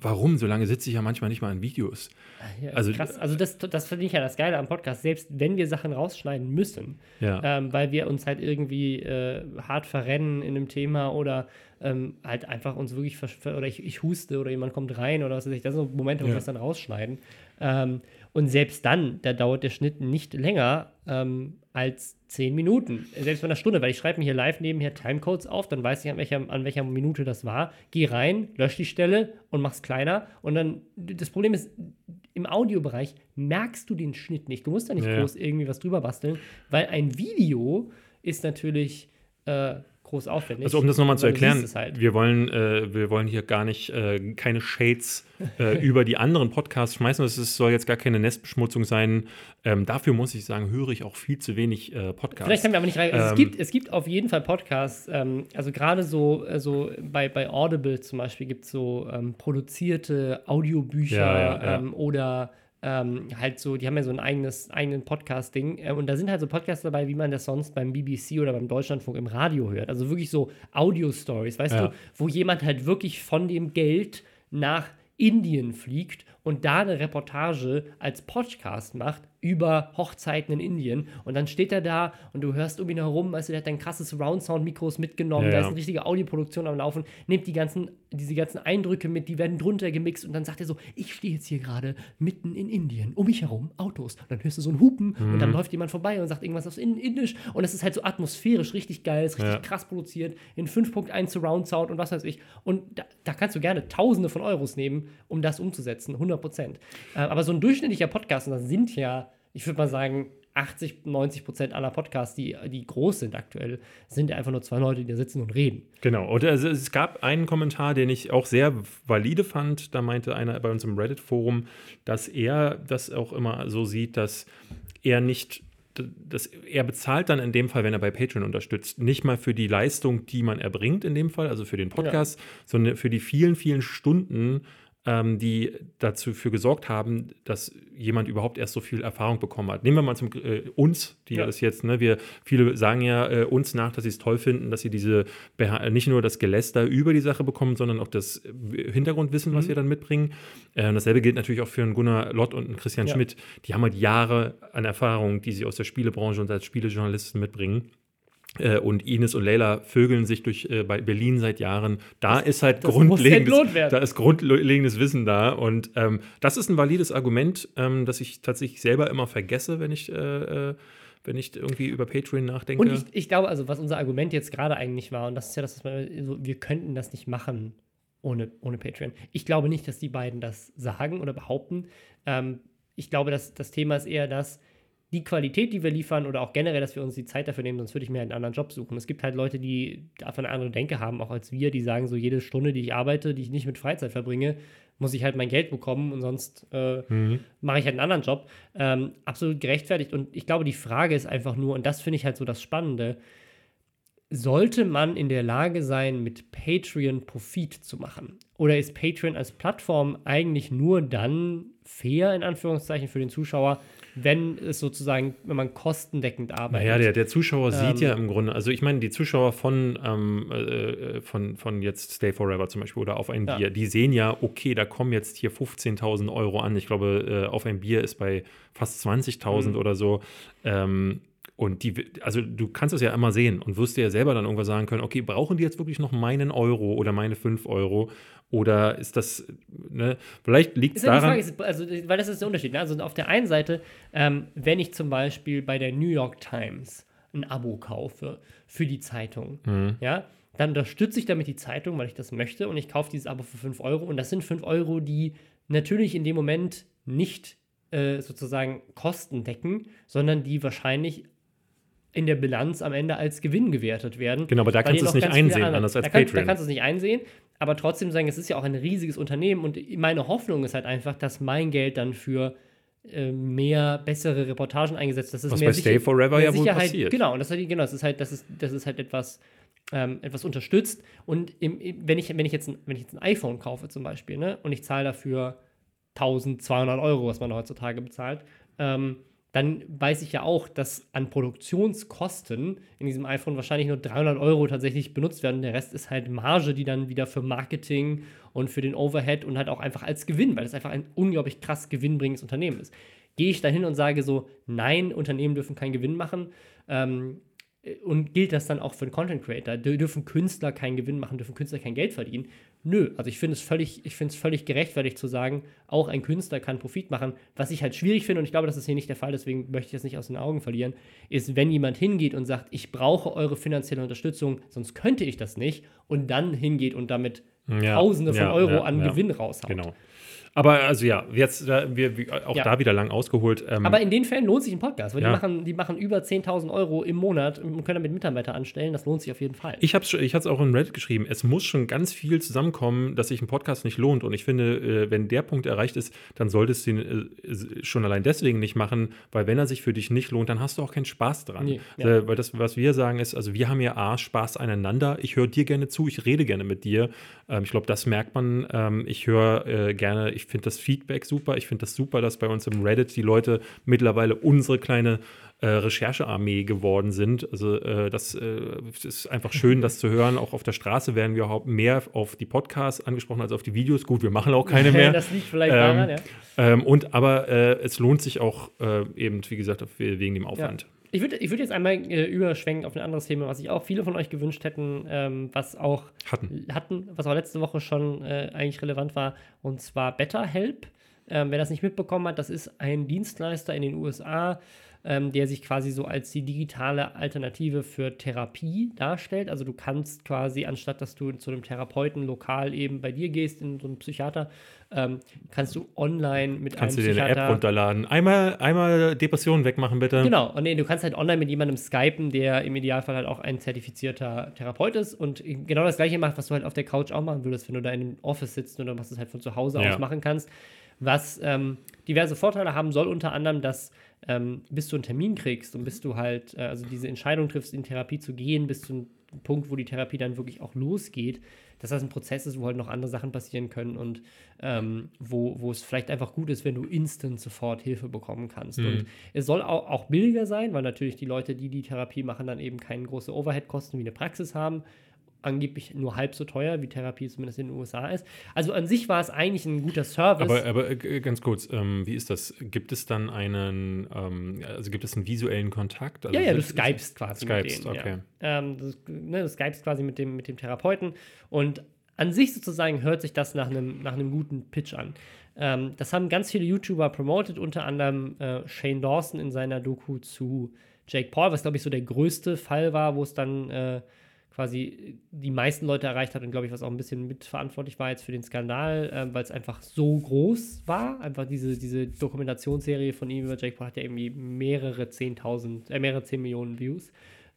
warum? So lange sitze ich ja manchmal nicht mal an Videos. Ja, also, krass. Also das, das finde ich ja das Geile am Podcast, selbst wenn wir Sachen rausschneiden müssen, ja. ähm, weil wir uns halt irgendwie äh, hart verrennen in einem Thema oder ähm, halt einfach uns wirklich oder ich, ich, huste oder jemand kommt rein oder was weiß ich, das sind Momente, wo ja. wir es dann rausschneiden. Ähm, und selbst dann, da dauert der Schnitt nicht länger ähm, als zehn Minuten. Selbst bei einer Stunde, weil ich schreibe mir hier live nebenher Timecodes auf, dann weiß ich, an welcher, an welcher Minute das war. Geh rein, lösch die Stelle und mach's kleiner. Und dann, das Problem ist, im Audiobereich merkst du den Schnitt nicht. Du musst da nicht ja. groß irgendwie was drüber basteln, weil ein Video ist natürlich äh, groß aufwendig. Also um das nochmal zu erklären, es halt. wir, wollen, äh, wir wollen hier gar nicht äh, keine Shades äh, (laughs) über die anderen Podcasts schmeißen. Es soll jetzt gar keine Nestbeschmutzung sein. Ähm, dafür muss ich sagen, höre ich auch viel zu wenig äh, Podcasts. Vielleicht haben wir aber nicht rein. Also es, Ähm, gibt, es gibt auf jeden Fall Podcasts, ähm, also gerade so, äh, so bei, bei Audible zum Beispiel gibt es so ähm, produzierte Audiobücher Ja, ja, ja. Ähm, oder ähm, halt so, die haben ja so ein eigenes eigenen Podcast-Ding. Äh, und da sind halt so Podcasts dabei, wie man das sonst beim BBC oder beim Deutschlandfunk im Radio hört. Also wirklich so Audio-Stories, weißt Ja. du, wo jemand halt wirklich von dem Geld nach Indien fliegt und da eine Reportage als Podcast macht über Hochzeiten in Indien und dann steht er da und du hörst um ihn herum, weißt du, der hat ein krasses Surround-Sound-Mikros mitgenommen, Ja, da ist eine richtige Audioproduktion am Laufen, nimmt die ganzen, diese ganzen Eindrücke mit, die werden drunter gemixt und dann sagt er so, ich stehe jetzt hier gerade mitten in Indien, um mich herum Autos. Und dann hörst du so ein Hupen und Mhm. dann läuft jemand vorbei und sagt irgendwas auf in Indisch und es ist halt so atmosphärisch richtig geil, ist richtig Ja. krass produziert, in 5.1 Surround Sound und was weiß ich. Und da, da kannst du gerne Tausende von Euros nehmen, um das umzusetzen, 100 Prozent. Äh, aber so ein durchschnittlicher Podcast, und das sind ja, ich würde mal sagen, 80, 90 Prozent aller Podcasts, die, die groß sind aktuell, sind ja einfach nur zwei Leute, die da sitzen und reden. Genau. Und also es gab einen Kommentar, den ich auch sehr valide fand. Da meinte einer bei uns im Reddit-Forum, dass er das auch immer so sieht, dass er nicht, dass er bezahlt dann in dem Fall, wenn er bei Patreon unterstützt, nicht mal für die Leistung, die man erbringt in dem Fall, also für den Podcast, sondern für die vielen, vielen Stunden, ähm, die dazu für gesorgt haben, dass jemand überhaupt erst so viel Erfahrung bekommen hat. Nehmen wir mal zum äh, uns, die Ja. das jetzt, ne, wir viele sagen ja äh, uns nach, dass sie es toll finden, dass sie diese nicht nur das Geläster über die Sache bekommen, sondern auch das Hintergrundwissen, Mhm. was wir dann mitbringen. Äh, dasselbe gilt natürlich auch für einen Gunnar Lott und einen Christian Ja. Schmidt. Die haben halt Jahre an Erfahrung, die sie aus der Spielebranche und als Spielejournalisten mitbringen. Äh, und Ines und Leila vögeln sich durch äh, bei Berlin seit Jahren. Da ist halt das muss grundlegendes, da ist grundlegendes Wissen da. Und ähm, das ist ein valides Argument, ähm, das ich tatsächlich selber immer vergesse, wenn ich, äh, äh, wenn ich irgendwie über Patreon nachdenke. Und ich, ich glaube, also was unser Argument jetzt gerade eigentlich war, und das ist ja das, so, wir könnten das nicht machen ohne, ohne Patreon. Ich glaube nicht, dass die beiden das sagen oder behaupten. Ähm, ich glaube, dass das Thema ist eher das, die Qualität, die wir liefern oder auch generell, dass wir uns die Zeit dafür nehmen, sonst würde ich mir einen anderen Job suchen. Es gibt halt Leute, die einfach eine andere Denke haben, auch als wir, die sagen, so jede Stunde, die ich arbeite, die ich nicht mit Freizeit verbringe, muss ich halt mein Geld bekommen und sonst äh, mache ich halt einen anderen Job. Ähm, absolut gerechtfertigt. Und ich glaube, die Frage ist einfach nur, und das finde ich halt so das Spannende, sollte man in der Lage sein, mit Patreon Profit zu machen? Oder ist Patreon als Plattform eigentlich nur dann fair, in Anführungszeichen, für den Zuschauer, wenn es sozusagen, wenn man kostendeckend arbeitet? Naja, der, der Zuschauer sieht Ähm, ja im Grunde, also ich meine, die Zuschauer von, ähm, äh, von, von jetzt Stay Forever zum Beispiel oder auf ein Ja. Bier, die sehen ja, okay, da kommen jetzt hier 15.000 Euro an. Ich glaube, äh, auf ein Bier ist bei fast 20.000 Mhm. oder so. Ähm, und die, also du kannst es ja immer sehen und wirst dir ja selber dann irgendwann sagen können, okay, brauchen die jetzt wirklich noch meinen Euro oder meine 5 Euro? Oder ist das, ne, vielleicht liegt es daran. Frage, also, weil das ist der Unterschied. Ne? Also auf der einen Seite, ähm, wenn ich zum Beispiel bei der New York Times ein Abo kaufe für die Zeitung, Mhm. ja, dann unterstütze ich damit die Zeitung, weil ich das möchte und ich kaufe dieses Abo für 5 Euro und das sind 5 Euro, die natürlich in dem Moment nicht äh, sozusagen Kosten decken, sondern die wahrscheinlich in der Bilanz am Ende als Gewinn gewertet werden. Genau, aber da kannst du es nicht einsehen, anders als da kann, Patreon. Da kannst du es nicht einsehen, aber trotzdem sagen, es ist ja auch ein riesiges Unternehmen und meine Hoffnung ist halt einfach, dass mein Geld dann für äh, mehr bessere Reportagen eingesetzt, dass es Was mehr bei Stay Forever ja wohl passiert. Genau, und das, genau, das ist halt, das ist, das ist halt etwas, ähm, etwas unterstützt. Und im, wenn, ich, wenn, ich jetzt ein, wenn ich jetzt ein iPhone kaufe zum Beispiel, ne, und ich zahle dafür 1200 Euro, was man heutzutage bezahlt, ähm, dann weiß ich ja auch, dass an Produktionskosten in diesem iPhone wahrscheinlich nur 300 Euro tatsächlich benutzt werden. Der Rest ist halt Marge, die dann wieder für Marketing und für den Overhead und halt auch einfach als Gewinn, weil es einfach ein unglaublich krass gewinnbringendes Unternehmen ist. Gehe ich da hin und sage so, nein, Unternehmen dürfen keinen Gewinn machen, ähm, und gilt das dann auch für einen Content Creator? Dür- Dürfen Künstler keinen Gewinn machen? Dürfen Künstler kein Geld verdienen? Nö, also ich finde es völlig, ich finde es völlig gerechtfertigt zu sagen, auch ein Künstler kann Profit machen. Was ich halt schwierig finde, und ich glaube, das ist hier nicht der Fall, deswegen möchte ich das nicht aus den Augen verlieren, ist, wenn jemand hingeht und sagt, ich brauche eure finanzielle Unterstützung, sonst könnte ich das nicht, und dann hingeht und damit Ja, Tausende von ja, Euro ja, an. Gewinn raushaut. Genau. Aber also ja, jetzt äh, wir, wir auch Ja. da wieder lang ausgeholt. Ähm, Aber in den Fällen lohnt sich ein Podcast, weil Ja. die, machen, die machen über 10.000 Euro im Monat und können damit Mitarbeiter anstellen. Das lohnt sich auf jeden Fall. Ich habe ich es auch in Reddit geschrieben. Es muss schon ganz viel zusammenkommen, dass sich ein Podcast nicht lohnt. Und ich finde, äh, wenn der Punkt erreicht ist, dann solltest du ihn äh, schon allein deswegen nicht machen, weil wenn er sich für dich nicht lohnt, dann hast du auch keinen Spaß dran. Nee, ja. weil das, was wir sagen, ist, also wir haben ja A, Spaß aneinander. Ich höre dir gerne zu, ich rede gerne mit dir. Ähm, ich glaube, das merkt man. Ähm, ich höre gerne, ich finde das Feedback super. Ich finde das super, dass bei uns im Reddit die Leute mittlerweile unsere kleine äh, Recherchearmee geworden sind. Also äh, das äh, ist einfach schön, das zu hören. Auch auf der Straße werden wir überhaupt mehr auf die Podcasts angesprochen als auf die Videos. Gut, wir machen auch keine (laughs) mehr. das liegt vielleicht Ähm, daran, ja. ähm, und aber äh, es lohnt sich auch äh, eben, wie gesagt, wegen dem Aufwand. Ich würde ich würd jetzt einmal äh, überschwenken auf ein anderes Thema, was sich auch viele von euch gewünscht hätten, ähm, was auch Hatten. hatten, was auch letzte Woche schon äh, eigentlich relevant war, und zwar BetterHelp. Ähm, wer das nicht mitbekommen hat, das ist ein Dienstleister in den USA, ähm, der sich quasi so als die digitale Alternative für Therapie darstellt. Also du kannst quasi, anstatt dass du zu einem Therapeuten lokal eben bei dir gehst, in so einen Psychiater, ähm, kannst du online mit Kannst du einem dir eine App runterladen? Einmal, einmal Depressionen wegmachen, bitte. Genau, und nee, du kannst halt online mit jemandem skypen, der im Idealfall halt auch ein zertifizierter Therapeut ist und genau das gleiche macht, was du halt auf der Couch auch machen würdest, wenn du da in einem Office sitzt oder was du halt von zu Hause Ja. aus machen kannst. Was ähm, diverse Vorteile haben soll, unter anderem, dass ähm, bis du einen Termin kriegst und bis du halt, äh, also diese Entscheidung triffst, in Therapie zu gehen, bis zu einem Punkt, wo die Therapie dann wirklich auch losgeht, dass das ein Prozess ist, wo halt noch andere Sachen passieren können und ähm, wo, wo es vielleicht einfach gut ist, wenn du instant sofort Hilfe bekommen kannst. Mhm. Und es soll auch, auch billiger sein, weil natürlich die Leute, die die Therapie machen, dann eben keine große Overhead-Kosten wie eine Praxis haben. Angeblich nur halb so teuer, wie Therapie zumindest in den USA ist. Also an sich war es eigentlich ein guter Service. Aber, aber äh, ganz kurz, ähm, wie ist das? Gibt es dann einen, ähm, also gibt es einen visuellen Kontakt? Also ja, ja, du skypst quasi Skypst, mit denen. okay. Ja. Ähm, du, ne, du skypst quasi mit dem, mit dem Therapeuten und an sich sozusagen hört sich das nach einem, nach einem guten Pitch an. Ähm, das haben ganz viele YouTuber promoted, unter anderem äh, Shane Dawson in seiner Doku zu Jake Paul, was glaube ich so der größte Fall war, wo es dann äh, quasi die meisten Leute erreicht hat und glaube ich, was auch ein bisschen mitverantwortlich war jetzt für den Skandal, ähm, weil es einfach so groß war. Einfach diese, diese Dokumentationsserie von ihm über Jake Paul hat ja irgendwie mehrere 10.000, äh, mehrere 10 Millionen Views.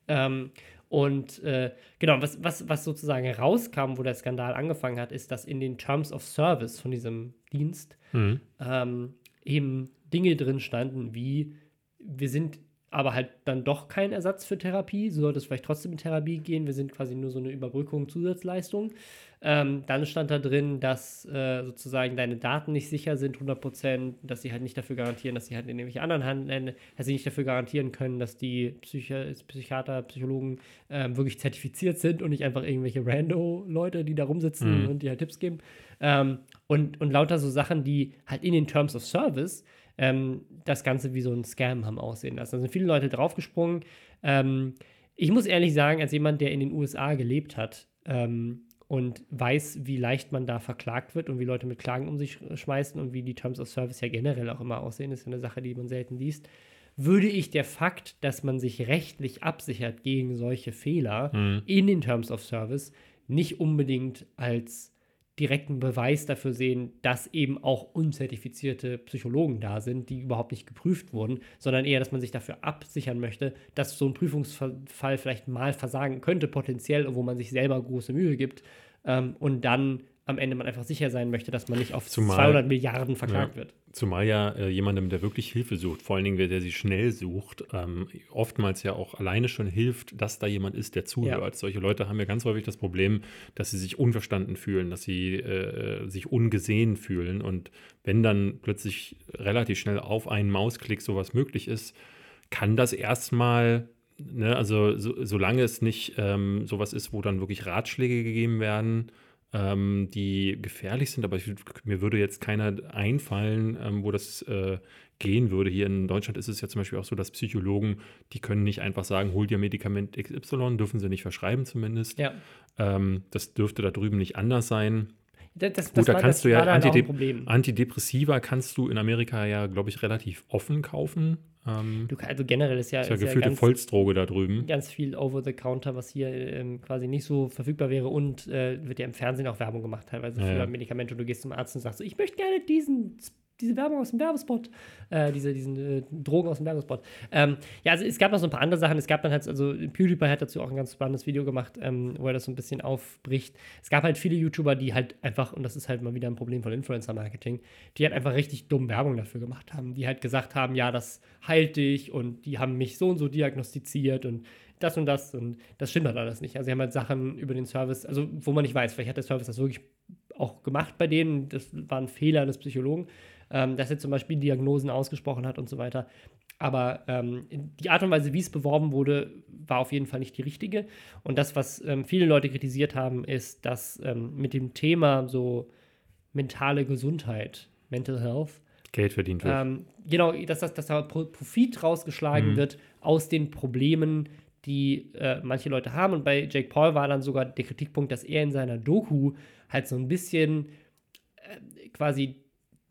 Ähm, und äh, genau, was, was, was sozusagen rauskam, wo der Skandal angefangen hat, ist, dass in den Terms of Service von diesem Dienst Mhm. ähm, eben Dinge drin standen, wie wir sind aber halt dann doch kein Ersatz für Therapie, so sollte es vielleicht trotzdem in Therapie gehen, wir sind quasi nur so eine Überbrückung, Zusatzleistung. Ähm, dann stand da drin, dass äh, sozusagen deine Daten nicht sicher sind, 100%, dass sie halt nicht dafür garantieren, dass sie halt in irgendwelche anderen Händen, dass sie nicht dafür garantieren können, dass die Psychi Psychiater, Psychologen ähm, wirklich zertifiziert sind und nicht einfach irgendwelche Rando-Leute, die da rumsitzen Mhm. und die halt Tipps geben. Ähm, und, und lauter so Sachen, die halt in den Terms of Service ähm, das Ganze wie so ein Scam haben aussehen lassen. Da sind viele Leute draufgesprungen. Ähm, ich muss ehrlich sagen, als jemand, der in den USA gelebt hat ähm, und weiß, wie leicht man da verklagt wird und wie Leute mit Klagen um sich schmeißen und wie die Terms of Service ja generell auch immer aussehen, ist ja eine Sache, die man selten liest, würde ich der Fakt, dass man sich rechtlich absichert gegen solche Fehler Mhm. in den Terms of Service nicht unbedingt als direkten Beweis dafür sehen, dass eben auch unzertifizierte Psychologen da sind, die überhaupt nicht geprüft wurden, sondern eher, dass man sich dafür absichern möchte, dass so ein Prüfungsfall vielleicht mal versagen könnte, potenziell, wo man sich selber große Mühe gibt ähm, und dann am Ende man einfach sicher sein möchte, dass man nicht auf Zumal- 200 Milliarden verklagt Ja. wird. Zumal ja äh, jemandem, der wirklich Hilfe sucht, vor allen Dingen, wer der sie schnell sucht, ähm, oftmals ja auch alleine schon hilft, dass da jemand ist, der zuhört. Ja. Solche Leute haben ja ganz häufig das Problem, dass sie sich unverstanden fühlen, dass sie äh, sich ungesehen fühlen. Und wenn dann plötzlich relativ schnell auf einen Mausklick sowas möglich ist, kann das erstmal, ne, also so, solange es nicht ähm, sowas ist, wo dann wirklich Ratschläge gegeben werden, ähm, die gefährlich sind, aber ich, mir würde jetzt keiner einfallen, ähm, wo das äh, gehen würde. Hier in Deutschland ist es ja zum Beispiel auch so, dass Psychologen, die können nicht einfach sagen, hol dir Medikament XY, dürfen sie nicht verschreiben zumindest. Ja. Ähm, das dürfte da drüben nicht anders sein. Das, das, Gut, da war- kannst das du ja Antidep Problem. Antidepressiva kannst du in Amerika ja, glaube ich, relativ offen kaufen. Ähm, Du, also generell ist ja, ist ja ist ja gefühlte ganz, Volksdroge da drüben. ganz viel over-the-counter, was hier ähm, quasi nicht so verfügbar wäre und äh, wird ja im Fernsehen auch Werbung gemacht, teilweise Ja, für ja. Medikamente. Und du gehst zum Arzt und sagst so, ich möchte gerne diesen, diese Werbung aus dem Werbespot, äh, diese diesen äh, Drogen aus dem Werbespot. Ähm, ja, also es gab noch so ein paar andere Sachen. Es gab dann halt, also PewDiePie hat dazu auch ein ganz spannendes Video gemacht, ähm, wo er das so ein bisschen aufbricht. Es gab halt viele YouTuber, die halt einfach, und das ist halt mal wieder ein Problem von Influencer-Marketing, die halt einfach richtig dumm Werbung dafür gemacht haben. Die halt gesagt haben, ja, das heilt dich und die haben mich so und so diagnostiziert und das und das und das stimmt halt alles nicht. Also sie haben halt Sachen über den Service, also wo man nicht weiß, vielleicht hat der Service das wirklich auch gemacht bei denen, das war ein Fehler des Psychologen, ähm, dass er zum Beispiel Diagnosen ausgesprochen hat und so weiter. Aber ähm, die Art und Weise, wie es beworben wurde, war auf jeden Fall nicht die richtige. Und das, was ähm, viele Leute kritisiert haben, ist, dass ähm, mit dem Thema so mentale Gesundheit, Mental Health, Geld verdient wird. ähm, genau, dass, dass, dass da Pro- Profit rausgeschlagen wird aus den Problemen, die äh, manche Leute haben. Und bei Jake Paul war dann sogar der Kritikpunkt, dass er in seiner Doku halt so ein bisschen äh, quasi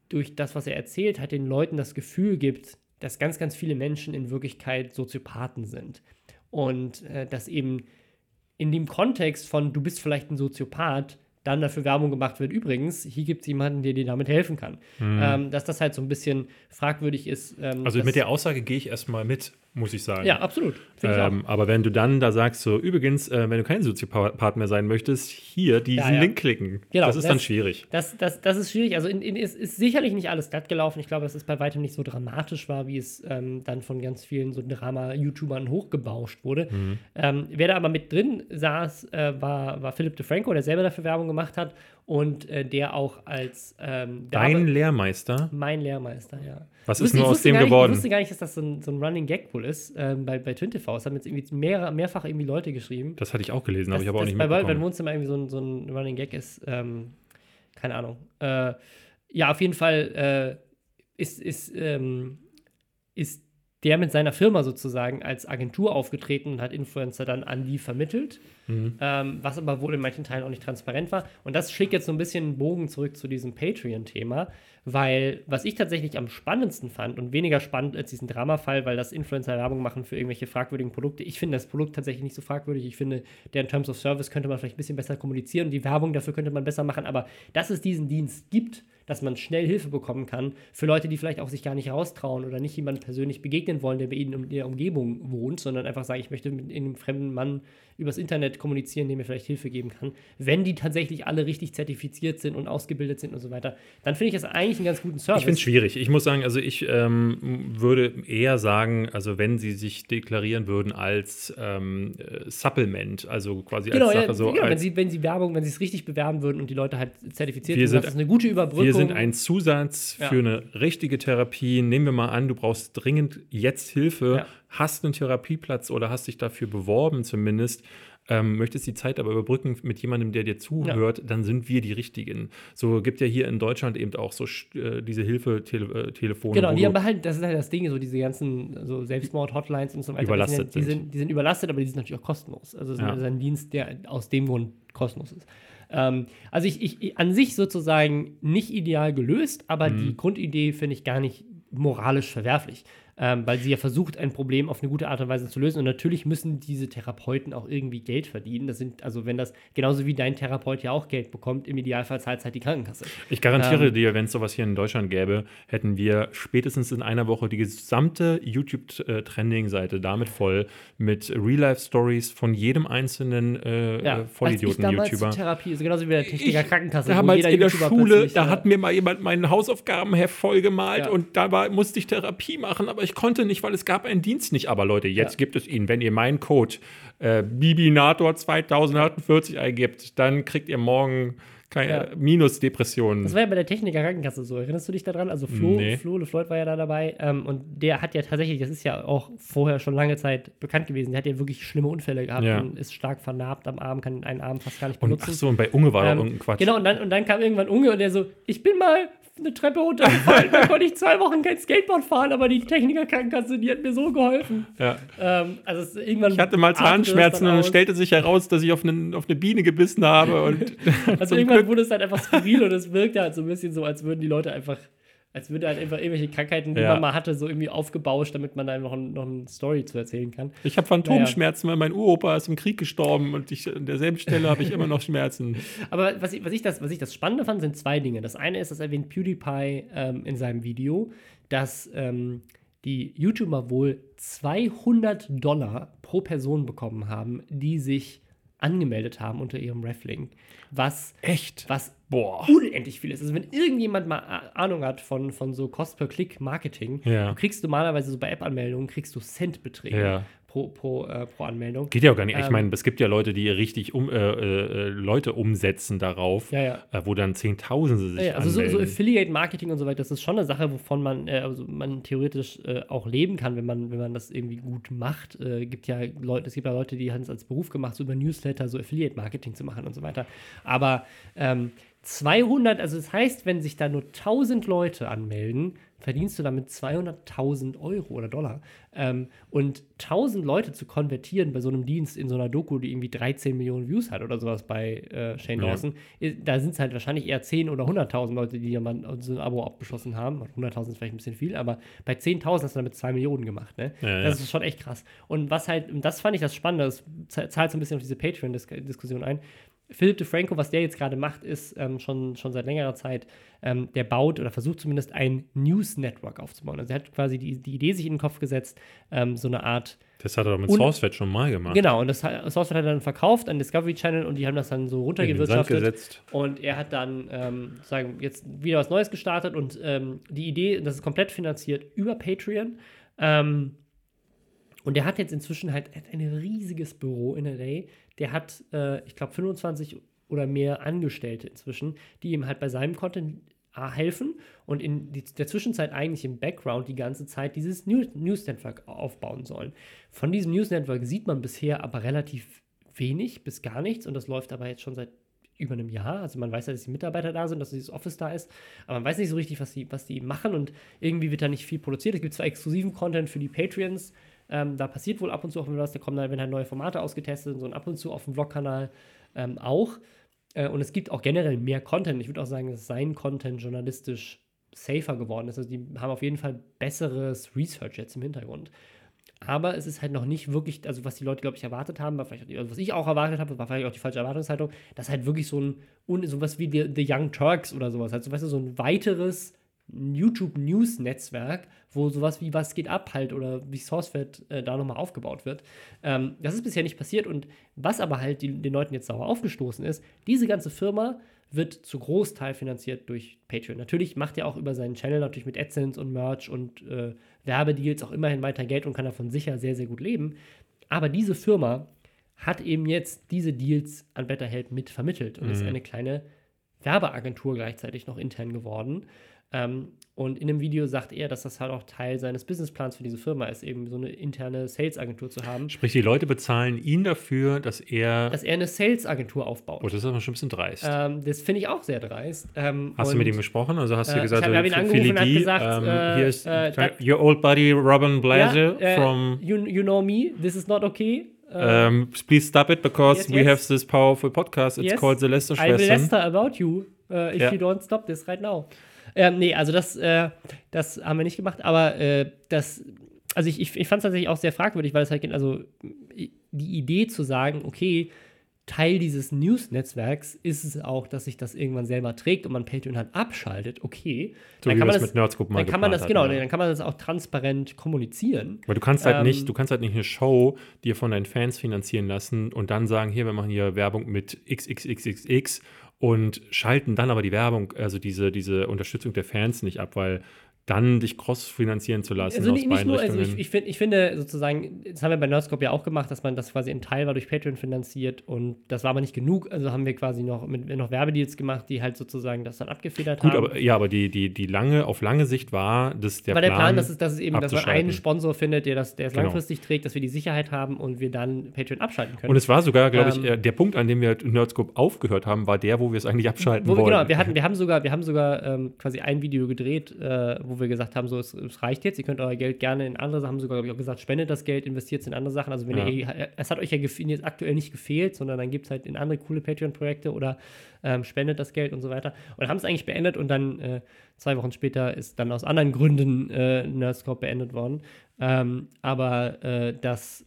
durch das, was er erzählt hat, den Leuten das Gefühl gibt, dass ganz, ganz viele Menschen in Wirklichkeit Soziopathen sind. Und äh, dass eben in dem Kontext von, du bist vielleicht ein Soziopath, dann dafür Werbung gemacht wird. Übrigens, hier gibt es jemanden, der dir damit helfen kann. Ähm, dass das halt so ein bisschen fragwürdig ist. Ähm, Mhm. also mit der Aussage gehe ich erstmal mit, muss ich sagen. Ja, absolut. Ähm, aber wenn du dann da sagst, so übrigens, äh, wenn du kein Soziopath mehr sein möchtest, hier diesen Ja, ja. Link klicken. Genau, das ist dann das- schwierig. Das, das, das ist schwierig. Also in, in, es ist sicherlich nicht alles glatt gelaufen. Ich glaube, dass es bei weitem nicht so dramatisch war, wie es ähm, dann von ganz vielen so Drama-YouTubern hochgebauscht wurde. Mhm. Ähm, wer da aber mit drin saß, äh, war, war Philipp DeFranco, der selber dafür Werbung gemacht hat und äh, der auch als ähm, Dein Lehrmeister. mein Lehrmeister, ja. Was ist nur aus dem nicht, geworden? Ich wusste gar nicht, dass das so ein, so ein Running Gag wohl ist ähm, bei, bei TwinTV. Es haben jetzt irgendwie mehr, mehrfach irgendwie Leute geschrieben. Das hatte ich auch gelesen, aber ich habe auch nicht bei mitbekommen. Wohnzimmer irgendwie so ein, so ein Running Gag ist. Ähm, keine Ahnung. Äh, ja, auf jeden Fall äh, ist, ist, ähm, ist der mit seiner Firma sozusagen als Agentur aufgetreten und hat Influencer dann an die vermittelt, Mhm. ähm, was aber wohl in manchen Teilen auch nicht transparent war. Und das schlägt jetzt so ein bisschen einen Bogen zurück zu diesem Patreon-Thema, weil was ich tatsächlich am spannendsten fand und weniger spannend als diesen Dramafall, weil das Influencer Werbung machen für irgendwelche fragwürdigen Produkte. Ich finde das Produkt tatsächlich nicht so fragwürdig. Ich finde, deren Terms of Service könnte man vielleicht ein bisschen besser kommunizieren und die Werbung dafür könnte man besser machen. Aber dass es diesen Dienst gibt, dass man schnell Hilfe bekommen kann für Leute, die vielleicht auch sich gar nicht raustrauen oder nicht jemandem persönlich begegnen wollen, der bei ihnen in der Umgebung wohnt, sondern einfach sagen, ich möchte mit einem fremden Mann übers Internet kommunizieren, dem mir vielleicht Hilfe geben kann. Wenn die tatsächlich alle richtig zertifiziert sind und ausgebildet sind und so weiter, dann finde ich das eigentlich einen ganz guten Service. Ich finde es schwierig. Ich muss sagen, also ich ähm, würde eher sagen, also wenn sie sich deklarieren würden als ähm, äh, Supplement, also quasi Genau, als ja, Sache so. genau wenn, sie, wenn sie Werbung, wenn sie es richtig bewerben würden und die Leute halt zertifiziert Wir sind, das ist eine gute Überbrückung. wir sind ein Zusatz Ja. für eine richtige Therapie. Nehmen wir mal an, du brauchst dringend jetzt Hilfe, Ja. Hast einen Therapieplatz oder hast dich dafür beworben zumindest. Ähm, möchtest die Zeit aber überbrücken mit jemandem, der dir zuhört, dann sind wir die Richtigen. So gibt ja hier in Deutschland eben auch so äh, diese Hilfetelefone. Genau, wo die haben halt, das ist halt das Ding, so diese ganzen so Selbstmord-Hotlines und so weiter. Überlastet die sind, ja- die sind. Die sind überlastet, aber die sind natürlich auch kostenlos. Also es Ja. ist ein Dienst, der aus dem Grund kostenlos ist. Ähm, also ich, ich an sich sozusagen nicht ideal gelöst, aber Mhm. die Grundidee finde ich gar nicht moralisch verwerflich. Ähm, weil sie ja versucht, ein Problem auf eine gute Art und Weise zu lösen. Und natürlich müssen diese Therapeuten auch irgendwie Geld verdienen. Das sind, also wenn das, genauso wie dein Therapeut ja auch Geld bekommt, im Idealfall zahlt es halt die Krankenkasse. Ich garantiere Ähm, dir, wenn es sowas hier in Deutschland gäbe, hätten wir spätestens in einer Woche die gesamte YouTube-Trending-Seite damit voll mit Real-Life-Stories von jedem einzelnen äh, äh, damals Volidioten-YouTuber. zur Therapie, also genauso wie der Techniker Ich- Krankenkasse. Damals jeder in der YouTuber Schule, da äh, hat mir mal jemand mein Hausaufgabenheft vollgemalt Ja. und da war, musste ich Therapie machen, aber ich konnte nicht, weil es gab einen Dienst nicht. Aber Leute, jetzt Ja. gibt es ihn. Wenn ihr meinen Code äh, Bibinator 2048 eingibt, dann kriegt ihr morgen keine Ja. Minus-Depressionen. Das war ja bei der Techniker Krankenkasse so. Erinnerst du dich daran? Also Flo, Nee. Flo LeFloid war ja da dabei ähm, und der hat ja tatsächlich, das ist ja auch vorher schon lange Zeit bekannt gewesen, der hat ja wirklich schlimme Unfälle gehabt Ja. und ist stark vernarbt am Arm, kann einen Arm fast gar nicht Und, benutzen. ach so, und bei Unge war Ähm, doch irgendein Quatsch. Genau, und dann, und dann kam irgendwann Unge und der so, ich bin mal eine Treppe runtergefallen, da (laughs) konnte ich zwei Wochen kein Skateboard fahren, aber die Techniker Krankenkasse, die hat mir so geholfen. Ja. Ähm, also irgendwann Ich hatte mal Zahnschmerzen und dann stellte sich heraus, dass ich auf eine, auf eine Biene gebissen habe und, (laughs) (laughs) Also irgendwann irgendwann wurde es halt einfach skurril und es wirkte halt so ein bisschen so, als würden die Leute einfach, als würde halt einfach irgendwelche Krankheiten, die Ja. man mal hatte, so irgendwie aufgebauscht, damit man da noch, noch eine Story zu erzählen kann. Ich habe Phantomschmerzen, weil mein Uropa ist im Krieg gestorben und ich, an derselben Stelle habe ich immer noch Schmerzen. (laughs) Aber was ich, was, ich das, was ich das Spannende fand, sind zwei Dinge. Das eine ist, das erwähnt PewDiePie ähm, in seinem Video, dass ähm, die YouTuber wohl 200 Dollar pro Person bekommen haben, die sich angemeldet haben unter ihrem Reflink. Was, Echt? was Boah. unendlich viel ist. Also wenn irgendjemand mal Ahnung hat von, von so Cost-per-Click-Marketing, Ja. du kriegst normalerweise so bei App-Anmeldungen, kriegst du Centbeträge Ja. Pro, pro, äh, pro Anmeldung. Geht ja auch gar nicht. ich Ähm, meine, es gibt ja Leute, die richtig um, äh, äh, Leute umsetzen darauf, Ja, ja. Äh, wo dann Zehntausende sich Ja, also so, so anmelden. Affiliate-Marketing und so weiter, das ist schon eine Sache, wovon man, äh, also man theoretisch äh, auch leben kann, wenn man, wenn man das irgendwie gut macht. Äh, gibt ja Leute, es gibt ja Leute, die haben es als Beruf gemacht, so über Newsletter, so Affiliate-Marketing zu machen und so weiter. Aber ähm, 200, also das heißt, wenn sich da nur 1000 Leute anmelden, verdienst du damit 200.000 Euro oder Dollar. Ähm, und 1000 Leute zu konvertieren bei so einem Dienst in so einer Doku, die irgendwie 13 Millionen Views hat oder sowas bei äh, Shane Ja. Dawson, da sind es halt wahrscheinlich eher 10 oder 100.000 Leute, die ja mal so ein Abo abgeschlossen haben. 100.000 ist vielleicht ein bisschen viel, aber bei 10.000 hast du damit 2 Millionen gemacht. Ne? Ja, ja. Das ist schon echt krass. Und was halt, das fand ich das Spannende, das zahlt so ein bisschen auf diese Patreon-Diskussion ein. Philip DeFranco, was der jetzt gerade macht, ist ähm, schon, schon seit längerer Zeit, ähm, der baut oder versucht zumindest ein News-Network aufzubauen. Also er hat quasi die, die Idee sich in den Kopf gesetzt, ähm, so eine Art das hat er doch mit SourceFed schon mal gemacht. Genau, und das Sourcefed hat er dann verkauft an Discovery Channel und die haben das dann so runtergewirtschaftet. Und er hat dann ähm, sagen, jetzt wieder was Neues gestartet und ähm, die Idee, das ist komplett finanziert über Patreon. Ähm, und er hat jetzt inzwischen halt ein riesiges Büro in LA. Der hat, äh, ich glaube, 25 oder mehr Angestellte inzwischen, die ihm halt bei seinem Content A, helfen und in der Zwischenzeit eigentlich im Background die ganze Zeit dieses News Network aufbauen sollen. Von diesem News Network sieht man bisher aber relativ wenig bis gar nichts und das läuft aber jetzt schon seit über einem Jahr. Also man weiß ja, dass die Mitarbeiter da sind, dass dieses Office da ist, aber man weiß nicht so richtig, was die, was die machen und irgendwie wird da nicht viel produziert. Es gibt zwar exklusiven Content für die Patreons, ähm, da passiert wohl ab und zu auch was, da kommen dann, wenn halt neue Formate ausgetestet und so und ab und zu auf dem Vlog-Kanal ähm, auch. Äh, und es gibt auch generell mehr Content. Ich würde auch sagen, dass sein Content journalistisch safer geworden ist. Also die haben auf jeden Fall besseres Research jetzt im Hintergrund. Aber es ist halt noch nicht wirklich, also was die Leute, glaube ich, erwartet haben, war vielleicht, also was ich auch erwartet habe, war vielleicht auch die falsche Erwartungshaltung, dass halt wirklich so ein, un- sowas wie The Young Turks oder sowas, halt so, weißt du, so ein weiteres YouTube-News-Netzwerk, wo sowas wie Was geht ab halt oder wie SourceFed äh, da nochmal aufgebaut wird. Ähm, das ist bisher nicht passiert und was aber halt die, den Leuten jetzt sauer aufgestoßen ist, diese ganze Firma wird zu Großteil finanziert durch Patreon. Natürlich macht er auch über seinen Channel natürlich mit AdSense und Merch und äh, Werbedeals auch immerhin weiter Geld und kann davon sicher sehr, sehr gut leben. Aber diese Firma hat eben jetzt diese Deals an BetterHelp mit vermittelt und ist eine kleine Werbeagentur gleichzeitig noch intern geworden. Ähm, und in dem Video sagt er, dass das halt auch Teil seines Businessplans für diese Firma ist, eben so eine interne Sales-Agentur zu haben, Sprich, die Leute bezahlen ihn dafür, dass er. dass er eine Sales-Agentur aufbaut. oh, das ist aber schon ein bisschen dreist. Ähm, das finde ich auch sehr dreist. Ähm, Hast du mit ihm gesprochen? Also hast du äh, gesagt, ich hab- hab ihn angerufen und gesagt, ähm, äh, hier ist äh, your old buddy Robin Blaser Ja, äh, from. you, you know me, this is not okay. Äh, Um, please stop it because Yes, we yes. have this powerful podcast. It's Yes. called The Lester I will Schwestern. Lester about you uh, if Ja. you don't stop this right now. Ähm, nee, also das, äh, das haben wir nicht gemacht, aber äh, das, also ich, ich, ich fand es tatsächlich auch sehr fragwürdig, weil es halt, also die Idee zu sagen, okay, Teil dieses News-Netzwerks ist es auch, dass sich das irgendwann selber trägt und man Patreon halt abschaltet, okay. So wie wir das mit Nerdscope mal dann kann man das, geplant genau, ja. dann kann man das auch transparent kommunizieren. Weil du kannst halt Ähm, nicht, du kannst halt nicht eine Show dir von deinen Fans finanzieren lassen und dann sagen, hier, wir machen hier Werbung mit XXXXX und schalten dann aber die Werbung, also diese, diese Unterstützung der Fans nicht ab, weil dann dich cross-finanzieren zu lassen Also aus nicht, nicht nur, also ich, ich, find, ich finde sozusagen, das haben wir bei Nerdscope ja auch gemacht, dass man das quasi ein Teil war durch Patreon finanziert und das war aber nicht genug. Also haben wir quasi noch mit noch Werbedeals gemacht, die halt sozusagen das dann abgefedert Gut, haben. aber ja, aber die, die, die lange, auf lange Sicht war das der war der Plan, Plan, dass es, dass es eben, dass man einen Sponsor findet, der das, der es Genau. langfristig trägt, dass wir die Sicherheit haben und wir dann Patreon abschalten können. Und es war sogar, glaube ich, Ähm, äh, der Punkt, an dem wir Nerdscope aufgehört haben, war der, wo wir es eigentlich abschalten wo wir, wollten. genau, wir hatten, wir haben sogar, wir haben sogar ähm, quasi ein Video gedreht, äh, wo wo wir gesagt haben, so, es, es, reicht jetzt, ihr könnt euer Geld gerne in andere Sachen, haben sogar, glaube ich, auch gesagt, spendet das Geld, investiert es in andere Sachen. Also wenn ja. ihr, es hat euch ja jetzt aktuell nicht gefehlt, sondern dann gibt es halt in andere coole Patreon-Projekte oder ähm, spendet das Geld und so weiter. Und haben es eigentlich beendet und dann äh, zwei Wochen später ist dann aus anderen Gründen äh, Nerdscope beendet worden. Ähm, aber äh, das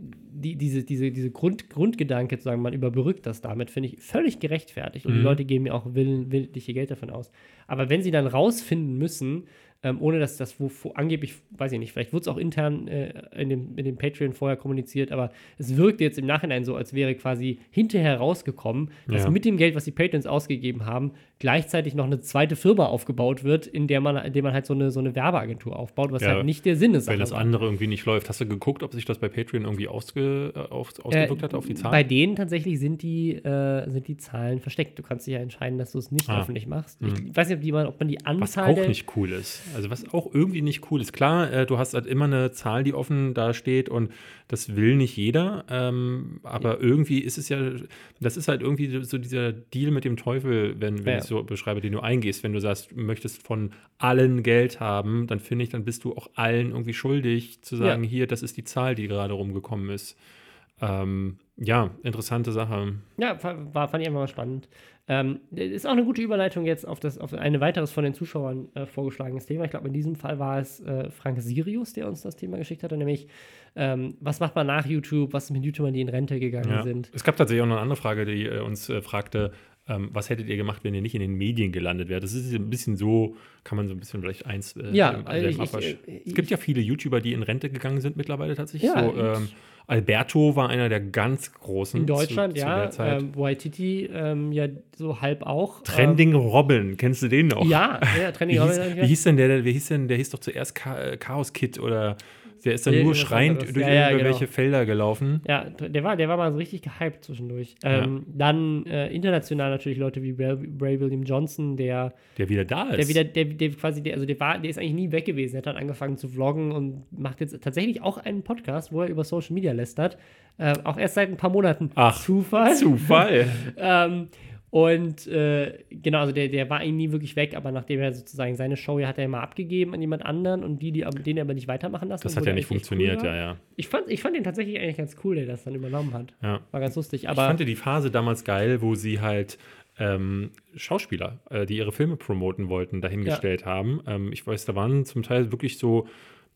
die, diese, diese, diese Grund, Grundgedanke zu sagen, man überbrückt das damit, finde ich völlig gerechtfertigt. Und mhm. die Leute geben mir auch willentlich ihr Geld davon aus. Aber wenn sie dann rausfinden müssen, ähm, ohne dass das wo, wo, angeblich, weiß ich nicht, vielleicht wurde es auch intern äh, in, dem, in dem Patreon vorher kommuniziert, aber es wirkt jetzt im Nachhinein so, als wäre quasi hinterher rausgekommen, dass ja. mit dem Geld, was die Patreons ausgegeben haben, gleichzeitig noch eine zweite Firma aufgebaut wird, in der man, in der man halt so eine, so eine Werbeagentur aufbaut, was ja, halt nicht der Sinn ist. Wenn das andere irgendwie nicht läuft. Hast du geguckt, ob sich das bei Patreon irgendwie ausge, äh, auf, ausgewirkt äh, hat auf die Zahlen? Bei denen tatsächlich sind die, äh, sind die Zahlen versteckt. Du kannst dich ja entscheiden, dass du es nicht ah. öffentlich machst. Ich hm. weiß nicht, ob, die, ob man die Anzahl. Was auch nicht cool ist. Also was auch irgendwie nicht cool ist. Klar, äh, du hast halt immer eine Zahl, die offen da steht und das will nicht jeder. Ähm, aber ja. irgendwie ist es ja, das ist halt irgendwie so dieser Deal mit dem Teufel, wenn, wenn ja. ich so beschreibe, den du eingehst. Wenn du sagst, du möchtest von allen Geld haben, dann finde ich, dann bist du auch allen irgendwie schuldig zu sagen, ja. hier, das ist die Zahl, die gerade rumgekommen ist. Ähm, ja, interessante Sache. Ja, war, fand ich einfach mal spannend. Ähm, ist auch eine gute Überleitung jetzt auf, das, auf ein weiteres von den Zuschauern äh, vorgeschlagenes Thema. Ich glaube, in diesem Fall war es äh, Frank Sirius, der uns das Thema geschickt hatte, nämlich ähm, was macht man nach YouTube, was ist mit YouTubern, die in Rente gegangen ja. sind. Es gab tatsächlich auch noch eine andere Frage, die äh, uns äh, fragte, ähm, was hättet ihr gemacht, wenn ihr nicht in den Medien gelandet wärt? Das ist ein bisschen so, kann man so ein bisschen vielleicht eins. Äh, ja, also ich, ich, es gibt ja viele YouTuber, die in Rente gegangen sind mittlerweile tatsächlich. Ja, so, ähm, Alberto war einer der ganz großen. In Deutschland, zu, ja. Zu ähm, Waititi ähm, ja so halb auch. Trending ähm, Robin, kennst du den noch? Ja, ja Trending wie Robin. Hieß, wie hieß denn der, wie hieß denn, der hieß doch zuerst Chaos Kid oder der ist dann nee, nur schreiend durch ja, ja, irgendwelche genau. Felder gelaufen. Ja, der war, der war mal so richtig gehypt zwischendurch. Ähm, ja. Dann äh, international natürlich Leute wie Bray William Johnson, der. Der wieder da ist. Der wieder, der, der quasi, der, also der war, der ist eigentlich nie weg gewesen. Der hat dann angefangen zu vloggen und macht jetzt tatsächlich auch einen Podcast, wo er über Social Media lästert. Äh, auch erst seit ein paar Monaten. Ach, Zufall. Zufall. (laughs) ähm, und äh, genau, also der, der war eigentlich nie wirklich weg, aber nachdem er sozusagen seine Show, ja, hat er immer abgegeben an jemand anderen und die, die den er aber nicht weitermachen lassen. Das hat ja nicht funktioniert, cool ja, ja. Ich fand, ich fand den tatsächlich eigentlich ganz cool, der das dann übernommen hat. Ja. War ganz lustig. Aber ich fand die Phase damals geil, wo sie halt ähm, Schauspieler, äh, die ihre Filme promoten wollten, dahingestellt ja. haben. Ähm, ich weiß, da waren zum Teil wirklich so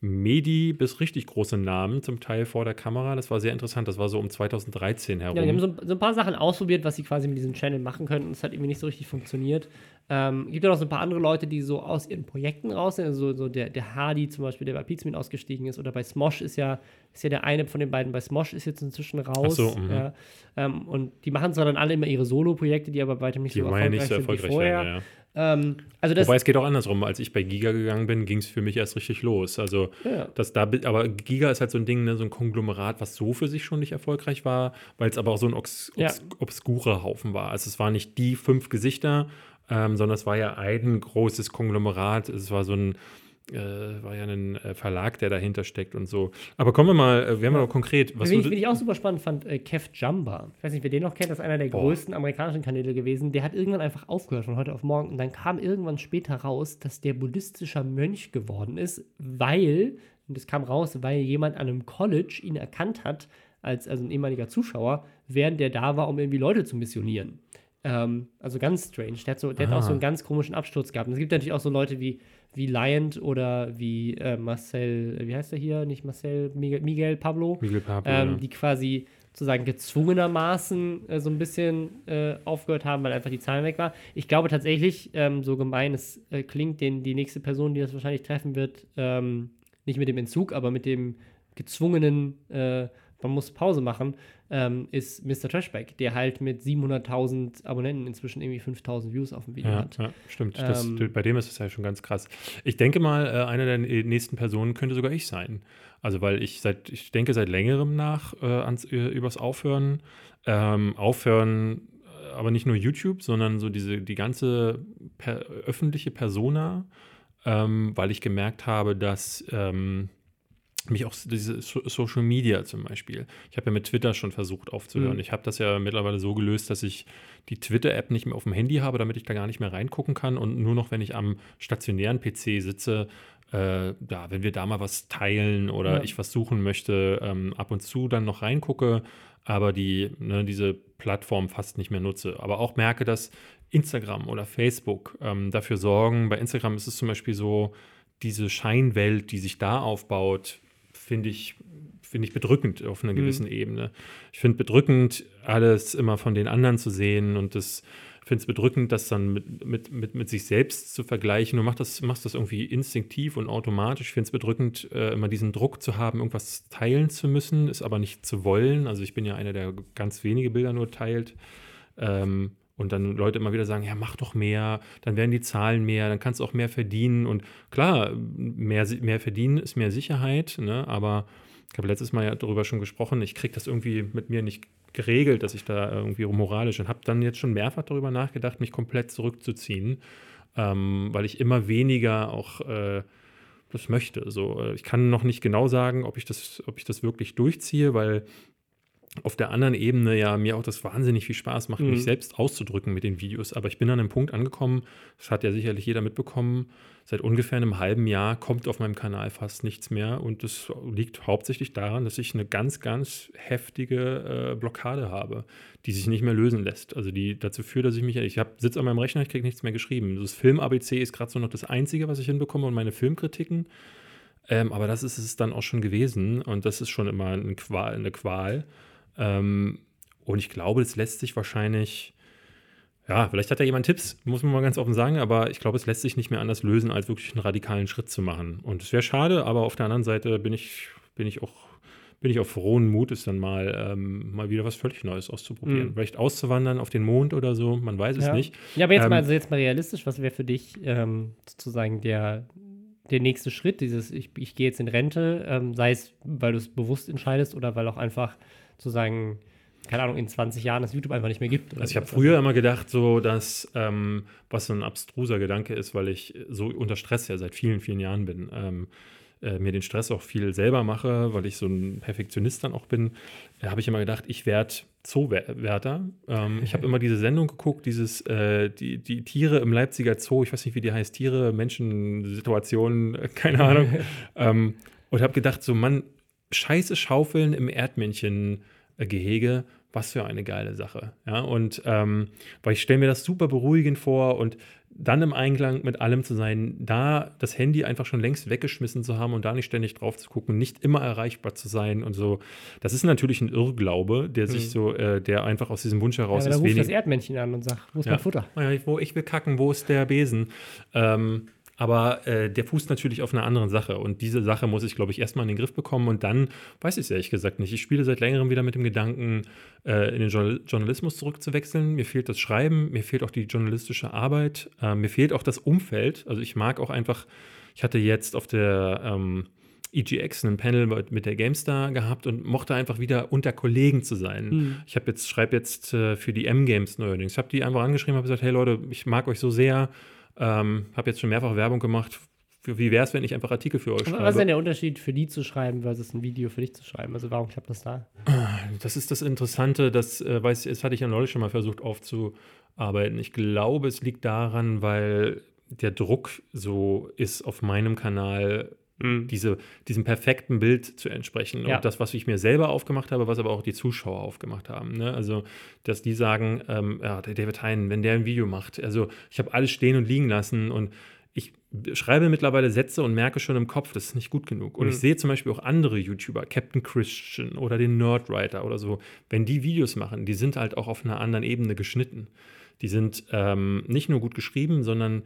Medi bis richtig große Namen, zum Teil vor der Kamera. Das war sehr interessant. Das war so um 2013 herum. Ja, die haben so, so ein paar Sachen ausprobiert, was sie quasi mit diesem Channel machen können. Und es hat irgendwie nicht so richtig funktioniert. Ähm, gibt ja noch so ein paar andere Leute, die so aus ihren Projekten raus sind. Also so der, der Hardy zum Beispiel, der bei Pizmin ausgestiegen ist. Oder bei Smosh ist ja, ist ja der eine von den beiden. Bei Smosh ist jetzt inzwischen raus. So, mhm. ja. ähm, und die machen zwar dann alle immer ihre Solo-Projekte, die aber weitem nicht die so erfolgreich, nicht so erfolgreich sind wie vorher. Werden, ja. Ähm, also Wobei es geht auch andersrum. Als ich bei Giga gegangen bin, ging es für mich erst richtig los. Also ja. das da, aber Giga ist halt so ein Ding, ne, so ein Konglomerat, was so für sich schon nicht erfolgreich war, weil es aber auch so ein obs ja. obskurer Haufen war. Also es waren nicht die fünf Gesichter, ähm, sondern es war ja ein großes Konglomerat. Es war so ein äh, war ja ein äh, Verlag, der dahinter steckt und so. Aber kommen wir mal, äh, werden wir ja. mal konkret. Was Wen ich, ich auch super spannend fand, äh, Kev Jumba. Ich weiß nicht, wer den noch kennt, das ist einer der Boah. größten amerikanischen Kanäle gewesen. Der hat irgendwann einfach aufgehört von heute auf morgen und dann kam irgendwann später raus, dass der buddhistischer Mönch geworden ist, weil, und das kam raus, weil jemand an einem College ihn erkannt hat, als also ein ehemaliger Zuschauer, während der da war, um irgendwie Leute zu missionieren. Ähm, also ganz strange. Der hat, so, der hat auch so einen ganz komischen Absturz gehabt. Und es gibt natürlich auch so Leute wie wie Lyant oder wie äh, Marcel, wie heißt er hier? Nicht Marcel, Miguel, Miguel Pablo. Miguel Pablo. Ähm, ja. Die quasi sozusagen gezwungenermaßen äh, so ein bisschen äh, aufgehört haben, weil einfach die Zahlen weg waren. Ich glaube tatsächlich, ähm, so gemein es äh, klingt, den, die nächste Person, die das wahrscheinlich treffen wird, ähm, nicht mit dem Entzug, aber mit dem gezwungenen äh, man muss Pause machen, ähm, ist Mr. Trashback, der halt mit 700.000 Abonnenten inzwischen irgendwie 5.000 Views auf dem Video ja, hat. Ja, stimmt. Das, ähm, bei dem ist es ja schon ganz krass. Ich denke mal, äh, eine der nächsten Personen könnte sogar ich sein. Also, weil ich seit, ich denke seit längerem nach äh, ans, äh, übers Aufhören. Ähm, aufhören, äh, aber nicht nur YouTube, sondern so diese, die ganze per, öffentliche Persona, ähm, weil ich gemerkt habe, dass ähm, mich auch diese Social Media zum Beispiel. Ich habe ja mit Twitter schon versucht aufzuhören. Mhm. Ich habe das ja mittlerweile so gelöst, dass ich die Twitter-App nicht mehr auf dem Handy habe, damit ich da gar nicht mehr reingucken kann und nur noch, wenn ich am stationären PC sitze, äh, ja, wenn wir da mal was teilen oder ja. ich was suchen möchte, ähm, ab und zu dann noch reingucke, aber die, ne, diese Plattform fast nicht mehr nutze. Aber auch merke, dass Instagram oder Facebook ähm, dafür sorgen. Bei Instagram ist es zum Beispiel so, diese Scheinwelt, die sich da aufbaut, finde ich, find ich bedrückend auf einer mhm. gewissen mhm. Ebene. Ich finde bedrückend, alles immer von den anderen zu sehen und das finde es bedrückend, das dann mit, mit, mit, mit sich selbst zu vergleichen. Du machst das, machst das irgendwie instinktiv und automatisch. Ich finde es bedrückend, äh, immer diesen Druck zu haben, irgendwas teilen zu müssen, es aber nicht zu wollen. Also ich bin ja einer, der ganz wenige Bilder nur teilt. Ähm, und dann Leute immer wieder sagen, ja, mach doch mehr, dann werden die Zahlen mehr, dann kannst du auch mehr verdienen. Und klar, mehr, mehr verdienen ist mehr Sicherheit, ne? aber ich habe letztes Mal ja darüber schon gesprochen, ich kriege das irgendwie mit mir nicht geregelt, dass ich da irgendwie moralisch und habe dann jetzt schon mehrfach darüber nachgedacht, mich komplett zurückzuziehen, ähm, weil ich immer weniger auch äh, das möchte. So, äh, ich kann noch nicht genau sagen, ob ich das, ob ich das wirklich durchziehe, weil auf der anderen Ebene ja mir auch das wahnsinnig viel Spaß macht, mhm. mich selbst auszudrücken mit den Videos. Aber ich bin an einem Punkt angekommen, das hat ja sicherlich jeder mitbekommen, seit ungefähr einem halben Jahr kommt auf meinem Kanal fast nichts mehr. Und das liegt hauptsächlich daran, dass ich eine ganz, ganz heftige äh, Blockade habe, die sich nicht mehr lösen lässt. Also die dazu führt, dass ich mich, ich sitze an meinem Rechner, ich kriege nichts mehr geschrieben. Das Film-ABC ist gerade so noch das Einzige, was ich hinbekomme und meine Filmkritiken. Ähm, aber das ist es dann auch schon gewesen und das ist schon immer eine Qual. Eine Qual. Ähm, und ich glaube, das lässt sich wahrscheinlich, ja, vielleicht hat da jemand Tipps, muss man mal ganz offen sagen, aber ich glaube, es lässt sich nicht mehr anders lösen, als wirklich einen radikalen Schritt zu machen. Und es wäre schade, aber auf der anderen Seite bin ich, bin ich auch bin ich auf frohen Mutes, dann mal, ähm, mal wieder was völlig Neues auszuprobieren. Mhm. Vielleicht auszuwandern auf den Mond oder so, man weiß es ja. nicht. Ja, aber jetzt, ähm, mal, also jetzt mal realistisch, was wäre für dich ähm, sozusagen der, der nächste Schritt, dieses ich, ich gehe jetzt in Rente, ähm, sei es, weil du es bewusst entscheidest oder weil auch einfach zu sagen, keine Ahnung, in 20 Jahren das YouTube einfach nicht mehr gibt. Also ich habe früher immer gedacht, so dass, ähm, was so ein abstruser Gedanke ist, weil ich so unter Stress ja seit vielen, vielen Jahren bin, ähm, äh, mir den Stress auch viel selber mache, weil ich so ein Perfektionist dann auch bin, äh, habe ich immer gedacht, ich werde Zoowärter. Ähm, ich habe (laughs) immer diese Sendung geguckt, dieses, äh, die, die Tiere im Leipziger Zoo, ich weiß nicht, wie die heißt, Tiere, Menschen, Situationen, äh, keine Ahnung. (laughs) ähm, und habe gedacht, so Mann, Scheiße schaufeln im Erdmännchengehege, was für eine geile Sache. Ja, und ähm, weil ich stelle mir das super beruhigend vor und dann im Einklang mit allem zu sein, da das Handy einfach schon längst weggeschmissen zu haben und da nicht ständig drauf zu gucken, nicht immer erreichbar zu sein und so. Das ist natürlich ein Irrglaube, der sich mhm. so, äh, der einfach aus diesem Wunsch heraus ja, ist. Ruft das Erdmännchen an und sagt, wo ist ja. mein Futter? Ja, wo ich will kacken, wo ist der Besen? Ähm, aber äh, der fußt natürlich auf einer anderen Sache. Und diese Sache muss ich, glaube ich, erstmal in den Griff bekommen. Und dann weiß ich es ehrlich gesagt nicht. Ich spiele seit längerem wieder mit dem Gedanken, äh, in den jo Journalismus zurückzuwechseln. Mir fehlt das Schreiben, mir fehlt auch die journalistische Arbeit, äh, mir fehlt auch das Umfeld. Also ich mag auch einfach, ich hatte jetzt auf der ähm, EGX ein Panel mit der GameStar gehabt und mochte einfach wieder unter Kollegen zu sein. Mhm. Ich habe jetzt, schreibe jetzt äh, für die M-Games neuerdings. Ich habe die einfach angeschrieben, habe gesagt, hey Leute, ich mag euch so sehr ähm, habe jetzt schon mehrfach Werbung gemacht. Wie wäre es, wenn ich einfach Artikel für euch schreibe? Was ist denn der Unterschied für die zu schreiben versus ein Video für dich zu schreiben? Also warum klappt das da? Das ist das Interessante, das, äh, weiß, das hatte ich ja neulich schon mal versucht aufzuarbeiten. Ich glaube, es liegt daran, weil der Druck so ist auf meinem Kanal mhm. diese, diesem perfekten Bild zu entsprechen. Ja. Und das, was ich mir selber aufgemacht habe, was aber auch die Zuschauer aufgemacht haben. Ne? Also, dass die sagen, ähm, ja, der David Hein, wenn der ein Video macht, also ich habe alles stehen und liegen lassen und ich schreibe mittlerweile Sätze und merke schon im Kopf, das ist nicht gut genug. Und mhm. ich sehe zum Beispiel auch andere YouTuber, Captain Christian oder den Nerdwriter oder so, wenn die Videos machen, die sind halt auch auf einer anderen Ebene geschnitten. Die sind ähm, nicht nur gut geschrieben, sondern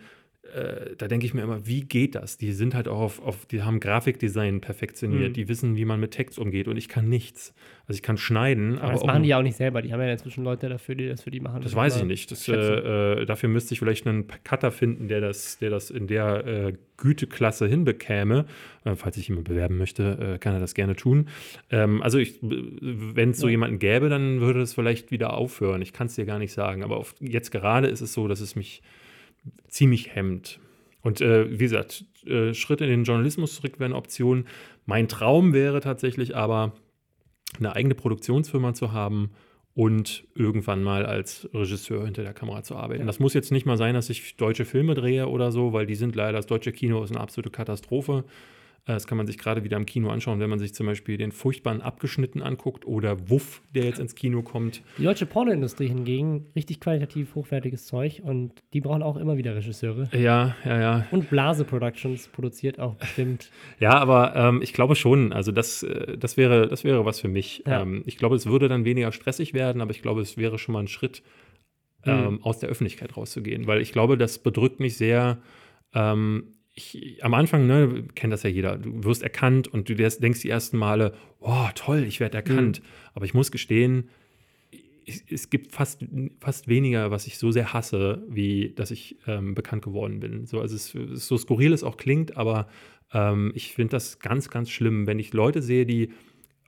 äh, da denke ich mir immer, wie geht das? Die sind halt auch auf, auf die haben Grafikdesign perfektioniert, mhm. die wissen, wie man mit Text umgeht und ich kann nichts. Also ich kann schneiden. Aber, aber das machen die ja auch nicht selber, die haben ja inzwischen Leute dafür, die das für die machen. Das weiß ich nicht. Das, äh, äh, dafür müsste ich vielleicht einen Cutter finden, der das, der das in der äh, Güteklasse hinbekäme. Äh, falls ich jemand bewerben möchte, kann er das gerne tun. Ähm, also wenn es so ja. jemanden gäbe, dann würde das vielleicht wieder aufhören. Ich kann es dir gar nicht sagen. Aber auf, jetzt gerade ist es so, dass es mich ziemlich hemmt. Und äh, wie gesagt, äh, Schritt in den Journalismus zurück wäre eine Option. Mein Traum wäre tatsächlich aber, eine eigene Produktionsfirma zu haben und irgendwann mal als Regisseur hinter der Kamera zu arbeiten. Ja. Das muss jetzt nicht mal sein, dass ich deutsche Filme drehe oder so, weil die sind leider, das deutsche Kino ist eine absolute Katastrophe. Äh, das kann man sich gerade wieder im Kino anschauen, wenn man sich zum Beispiel den furchtbaren Abgeschnitten anguckt oder Wuff, der jetzt ins Kino kommt. Die deutsche Pornoindustrie hingegen, richtig qualitativ hochwertiges Zeug und die brauchen auch immer wieder Regisseure. Ja, ja, ja. Und Blase Productions produziert auch bestimmt. ja, aber ähm, ich glaube schon, also das, äh, das, wäre, das wäre was für mich. Ja. Ähm, ich glaube, es würde dann weniger stressig werden, aber ich glaube, es wäre schon mal ein Schritt, mhm. ähm, aus der Öffentlichkeit rauszugehen, weil ich glaube, das bedrückt mich sehr. Ähm, ich, am Anfang, ne, kennt das ja jeder, du wirst erkannt und du denkst die ersten Male, oh, toll, ich werde erkannt. Mhm. Aber ich muss gestehen, es, es, gibt fast, fast weniger, was ich so sehr hasse, wie dass ich ähm, bekannt geworden bin. So, also es, es so skurril es auch klingt, aber ähm, ich finde das ganz, ganz schlimm, wenn ich Leute sehe, die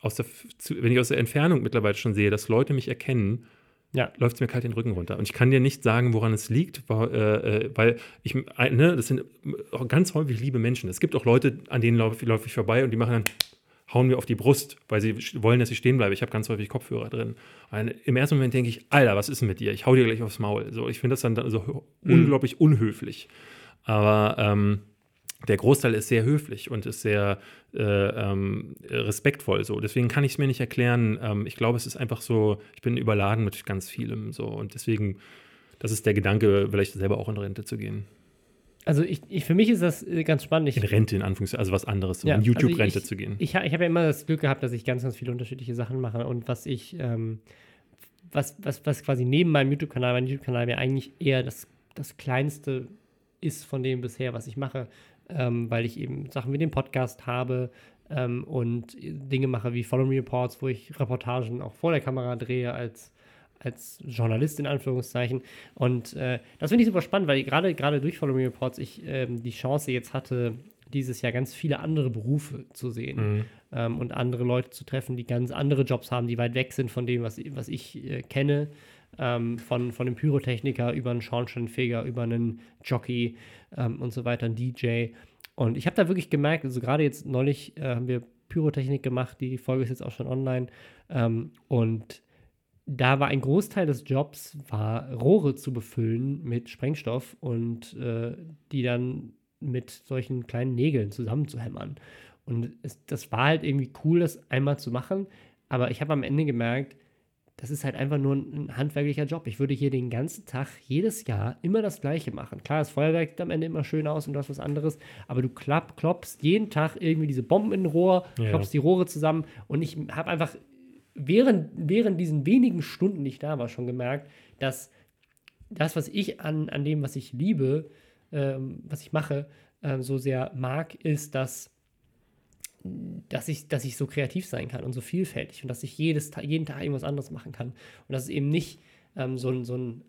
aus der, wenn ich aus der Entfernung mittlerweile schon sehe, dass Leute mich erkennen ja. läuft es mir kalt den Rücken runter. Und ich kann dir nicht sagen, woran es liegt, weil, äh, weil ich, äh, ne, das sind ganz häufig liebe Menschen. Es gibt auch Leute, an denen laufe lauf ich vorbei und die machen dann, hauen mir auf die Brust, weil sie wollen, dass ich stehen bleibe. Ich habe ganz häufig Kopfhörer drin. Und Im ersten Moment denke ich, Alter, was ist denn mit dir? Ich hau dir gleich aufs Maul. So, ich finde das dann so mhm. unglaublich unhöflich. Aber ähm, der Großteil ist sehr höflich und ist sehr äh, ähm, respektvoll so. Deswegen kann ich es mir nicht erklären. Ähm, ich glaube, es ist einfach so, ich bin überladen mit ganz vielem so. Und deswegen, das ist der Gedanke, vielleicht selber auch in Rente zu gehen. Also ich, ich, für mich ist das äh, ganz spannend. Ich, in Rente in Anführungszeichen, also was anderes, ja, in also YouTube-Rente also zu gehen. Ich, ich, habe ja immer das Glück gehabt, dass ich ganz, ganz viele unterschiedliche Sachen mache und was ich, ähm, was, was, was quasi neben meinem YouTube-Kanal, mein YouTube-Kanal mir eigentlich eher das, das Kleinste ist von dem bisher, was ich mache, ähm, weil ich eben Sachen wie den Podcast habe ähm, und Dinge mache wie Follow Me Reports, wo ich Reportagen auch vor der Kamera drehe als, als Journalist in Anführungszeichen. Und äh, das finde ich super spannend, weil gerade gerade durch Follow Me Reports ich ähm, die Chance jetzt hatte, dieses Jahr ganz viele andere Berufe zu sehen mhm. ähm, und andere Leute zu treffen, die ganz andere Jobs haben, die weit weg sind von dem, was, was ich äh, kenne ähm, von, von einem Pyrotechniker über einen Schornsteinfeger, über einen Jockey ähm, und so weiter, ein DJ. Und ich habe da wirklich gemerkt, also gerade jetzt neulich äh, haben wir Pyrotechnik gemacht, die Folge ist jetzt auch schon online. Ähm, und da war ein Großteil des Jobs, war Rohre zu befüllen mit Sprengstoff und äh, die dann mit solchen kleinen Nägeln zusammenzuhämmern. Und es, das war halt irgendwie cool, das einmal zu machen. Aber ich habe am Ende gemerkt, das ist halt einfach nur ein handwerklicher Job. Ich würde hier den ganzen Tag, jedes Jahr, immer das Gleiche machen. Klar, das Feuerwerk sieht am Ende immer schön aus und das was anderes, aber du klapp, klopfst jeden Tag irgendwie diese Bomben in ein Rohr, ja. klopfst die Rohre zusammen und ich habe einfach während, während diesen wenigen Stunden, die ich da war, schon gemerkt, dass das, was ich an, an dem, was ich liebe, ähm, was ich mache, äh, so sehr mag, ist, dass dass ich, dass ich so kreativ sein kann und so vielfältig und dass ich jedes, jeden Tag irgendwas anderes machen kann. Und dass es eben nicht ähm, so, ein, so ein,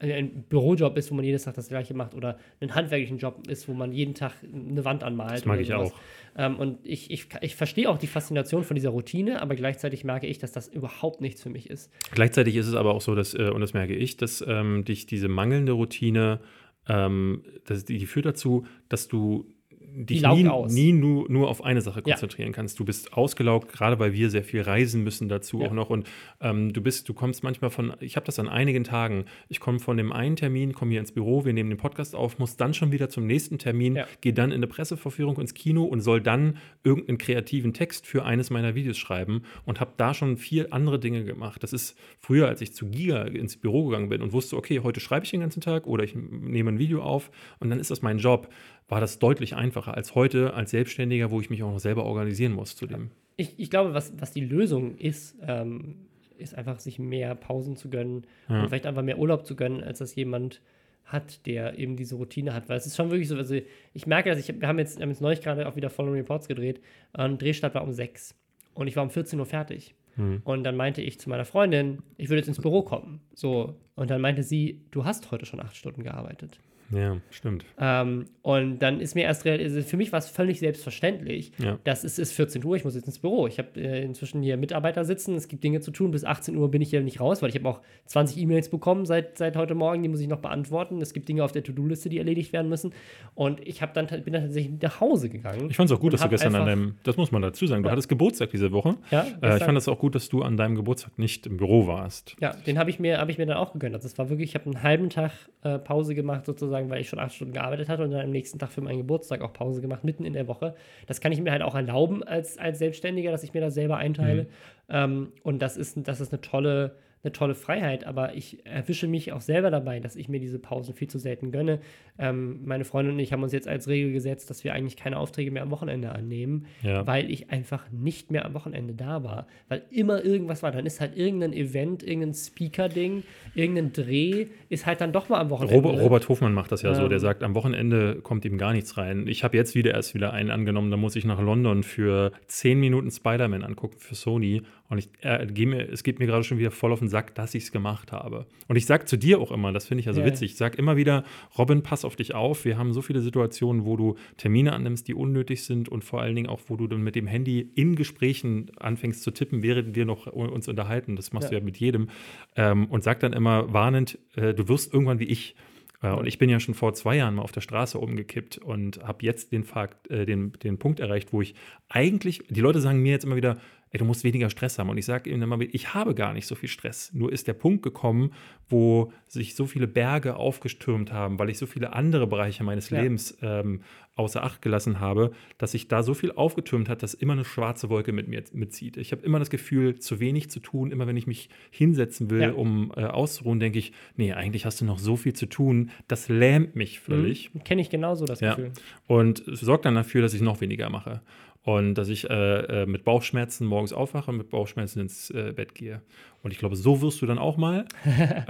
ein Bürojob ist, wo man jedes Tag das gleiche macht oder ein handwerklichen Job ist, wo man jeden Tag eine Wand anmalt. Das mag ich auch. Ähm, und ich, ich, ich verstehe auch die Faszination von dieser Routine, aber gleichzeitig merke ich, dass das überhaupt nichts für mich ist. Gleichzeitig ist es aber auch so, dass, äh, und das merke ich, dass ähm, dich diese mangelnde Routine, ähm, das, die, die führt dazu, dass du dich nie, nie, nur, nur auf eine Sache konzentrieren ja. kannst. Du bist ausgelaugt, gerade weil wir sehr viel reisen müssen dazu ja. auch noch. Und ähm, du bist, du kommst manchmal von, ich habe das an einigen Tagen, ich komme von dem einen Termin, komme hier ins Büro, wir nehmen den Podcast auf, muss dann schon wieder zum nächsten Termin, ja. gehe dann in eine Presseverführung ins Kino und soll dann irgendeinen kreativen Text für eines meiner Videos schreiben und habe da schon vier andere Dinge gemacht. Das ist früher, als ich zu Giga ins Büro gegangen bin und wusste, okay, heute schreibe ich den ganzen Tag oder ich nehme ein Video auf und dann ist das mein Job war das deutlich einfacher als heute als Selbstständiger, wo ich mich auch noch selber organisieren muss zu dem. Ich, ich glaube, was, was die Lösung ist, ähm, ist einfach sich mehr Pausen zu gönnen ja. und vielleicht einfach mehr Urlaub zu gönnen, als das jemand hat, der eben diese Routine hat. Weil es ist schon wirklich so, also ich merke, dass ich, wir haben jetzt, haben jetzt neulich gerade auch wieder Following Reports gedreht und Drehstart war um sechs und ich war um 14 Uhr fertig. Hm. Und dann meinte ich zu meiner Freundin, ich würde jetzt ins Büro kommen. So. Und dann meinte sie, du hast heute schon acht Stunden gearbeitet. Ja, stimmt. Ähm, und dann ist mir erst, real- also für mich war es völlig selbstverständlich, Ja. dass es ist 14 Uhr, ich muss jetzt ins Büro. Ich habe äh, inzwischen hier Mitarbeiter sitzen, es gibt Dinge zu tun, bis 18 Uhr bin ich hier nicht raus, weil ich habe auch 20 E-Mails bekommen seit, seit heute Morgen, die muss ich noch beantworten. Es gibt Dinge auf der To-Do-Liste, die erledigt werden müssen. Und ich habe dann, bin dann tatsächlich nach Hause gegangen. Ich fand es auch gut, dass du gestern an deinem, das muss man dazu sagen, du Ja. hattest Geburtstag diese Woche. Ja, Äh, ich fand es auch gut, dass du an deinem Geburtstag nicht im Büro warst. Ja, den habe ich, mir- hab ich mir dann auch gegönnt. Also es war wirklich, ich habe einen halben Tag äh, Pause gemacht, sozusagen, weil ich schon acht Stunden gearbeitet hatte und dann am nächsten Tag für meinen Geburtstag auch Pause gemacht, mitten in der Woche. Das kann ich mir halt auch erlauben als, als Selbstständiger, dass ich mir das selber einteile. Ähm, und das ist, das ist eine tolle, eine tolle Freiheit, aber ich erwische mich auch selber dabei, dass ich mir diese Pausen viel zu selten gönne. Ähm, meine Freundin und ich haben uns jetzt als Regel gesetzt, dass wir eigentlich keine Aufträge mehr am Wochenende annehmen, Ja. weil ich einfach nicht mehr am Wochenende da war. Weil immer irgendwas war. Dann ist halt irgendein Event, irgendein Speaker-Ding, irgendein Dreh, ist halt dann doch mal am Wochenende. Robert, Robert Hofmann macht das ja so, Ähm. der sagt, am Wochenende kommt ihm gar nichts rein. Ich habe jetzt wieder erst wieder einen angenommen, da muss ich nach London für 10 Minuten Spider-Man angucken für Sony. Und ich, äh, geh mir, es geht mir gerade schon wieder voll auf den Sack, dass ich es gemacht habe. Und ich sage zu dir auch immer, das finde ich ja so Ja. witzig, ich sage immer wieder, Robin, pass auf dich auf. Wir haben so viele Situationen, wo du Termine annimmst, die unnötig sind und vor allen Dingen auch, wo du dann mit dem Handy in Gesprächen anfängst zu tippen, während wir noch uns unterhalten. Das machst Ja. du ja mit jedem. Ähm, und sag dann immer warnend, äh, du wirst irgendwann wie ich. Äh, Und ich bin ja schon vor zwei Jahren mal auf der Straße umgekippt und habe jetzt den, Fakt, äh, den, den Punkt erreicht, wo ich eigentlich, die Leute sagen mir jetzt immer wieder, ey, du musst weniger Stress haben. Und ich sage ihnen immer ich habe gar nicht so viel Stress. Nur ist der Punkt gekommen, wo sich so viele Berge aufgestürmt haben, weil ich so viele andere Bereiche meines Ja. Lebens ähm, außer Acht gelassen habe, dass sich da so viel aufgetürmt hat, dass immer eine schwarze Wolke mit mir mitzieht. Ich habe immer das Gefühl, zu wenig zu tun. Immer wenn ich mich hinsetzen will, Ja. um äh, auszuruhen, denke ich, nee, eigentlich hast du noch so viel zu tun. Das lähmt mich völlig. Mhm. Kenne ich genauso das Ja. Gefühl. Und es sorgt dann dafür, dass ich noch weniger mache. Und dass ich äh, äh, mit Bauchschmerzen morgens aufwache und mit Bauchschmerzen ins äh, Bett gehe. Und ich glaube, so wirst du dann auch mal. (laughs)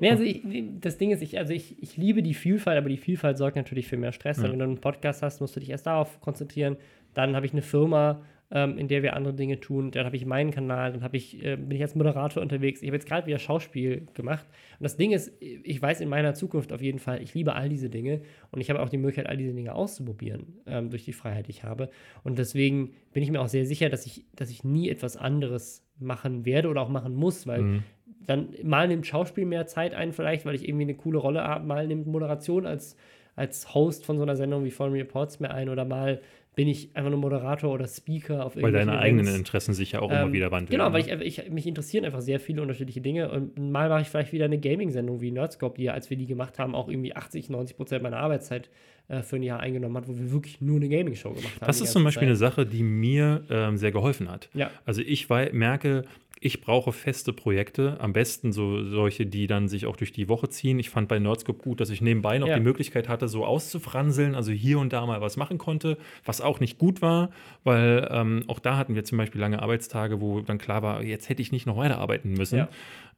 Nee, also ich, das Ding ist, ich, also ich, ich liebe die Vielfalt, aber die Vielfalt sorgt natürlich für mehr Stress. Ja. Wenn du einen Podcast hast, musst du dich erst darauf konzentrieren. Dann habe ich eine Firma, ähm, in der wir andere Dinge tun. Dann habe ich meinen Kanal, dann habe ich, äh, bin ich als Moderator unterwegs. Ich habe jetzt gerade wieder Schauspiel gemacht. Und das Ding ist, ich weiß in meiner Zukunft auf jeden Fall, ich liebe all diese Dinge und ich habe auch die Möglichkeit, all diese Dinge auszuprobieren ähm, durch die Freiheit, die ich habe. Und deswegen bin ich mir auch sehr sicher, dass ich, dass ich nie etwas anderes machen werde oder auch machen muss, weil Mhm. dann mal nimmt Schauspiel mehr Zeit ein, vielleicht, weil ich irgendwie eine coole Rolle habe, mal nimmt Moderation als, als Host von so einer Sendung wie Foreign Reports mehr ein oder mal bin ich einfach nur Moderator oder Speaker auf Weil deine eigenen Events. Interessen sich ja auch immer Ähm, wieder wandeln. Genau, ne? weil ich, einfach- ich, mich interessieren einfach sehr viele unterschiedliche Dinge. Und mal mache ich vielleicht wieder eine Gaming-Sendung wie Nerdscope, die ja, als wir die gemacht haben, auch irgendwie 80, 90 Prozent meiner Arbeitszeit äh, für ein Jahr eingenommen hat, wo wir wirklich nur eine Gaming-Show gemacht haben. Das ist zum Beispiel eine Zeit. Sache, die mir ähm, sehr geholfen hat. Ja. Also ich merke, ich brauche feste Projekte, am besten so solche, die dann sich auch durch die Woche ziehen. Ich fand bei Nerdscope gut, dass ich nebenbei noch Ja. die Möglichkeit hatte, so auszufranseln, also hier und da mal was machen konnte, was auch nicht gut war, weil ähm, auch da hatten wir zum Beispiel lange Arbeitstage, wo dann klar war, jetzt hätte ich nicht noch weiterarbeiten müssen. Ja.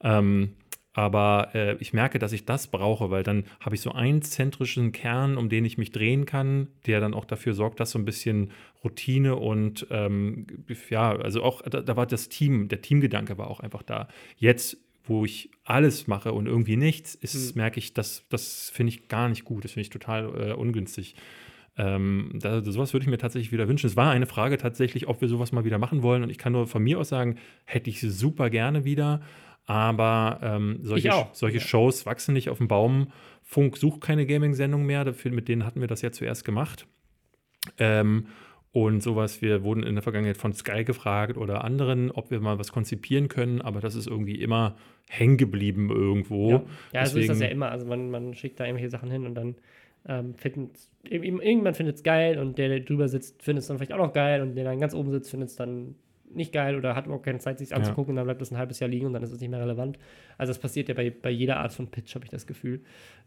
Ähm, aber äh, ich merke, dass ich das brauche, weil dann habe ich so einen zentrischen Kern, um den ich mich drehen kann, der dann auch dafür sorgt, dass so ein bisschen Routine und ähm, ja, also auch da, da war das Team, der Teamgedanke war auch einfach da. Jetzt, wo ich alles mache und irgendwie nichts, ist, Mhm. merke ich, das, das finde ich gar nicht gut. Das finde ich total äh, ungünstig. Ähm, da, sowas würde ich mir tatsächlich wieder wünschen. Es war eine Frage tatsächlich, ob wir sowas mal wieder machen wollen. Und ich kann nur von mir aus sagen, hätte ich super gerne wieder. Aber ähm, solche, solche. Shows wachsen nicht auf dem Baum. Funk sucht keine Gaming-Sendung mehr. Dafür, mit denen hatten wir das ja zuerst gemacht. Ähm, und sowas, wir wurden in der Vergangenheit von Sky gefragt oder anderen, ob wir mal was konzipieren können, aber das ist irgendwie immer hängen geblieben irgendwo. Ja, ja so ist das Deswegen- ja immer. Also man, man schickt da irgendwelche Sachen hin und dann ähm, findet irgendjemand findet es geil und der, der drüber sitzt, findet es dann vielleicht auch noch geil und der dann ganz oben sitzt, findet es dann nicht geil oder hat überhaupt keine Zeit, sich anzugucken und dann bleibt das ein halbes Jahr liegen und dann ist es nicht mehr relevant. Also das passiert ja bei, bei jeder Art von Pitch, habe ich das Gefühl.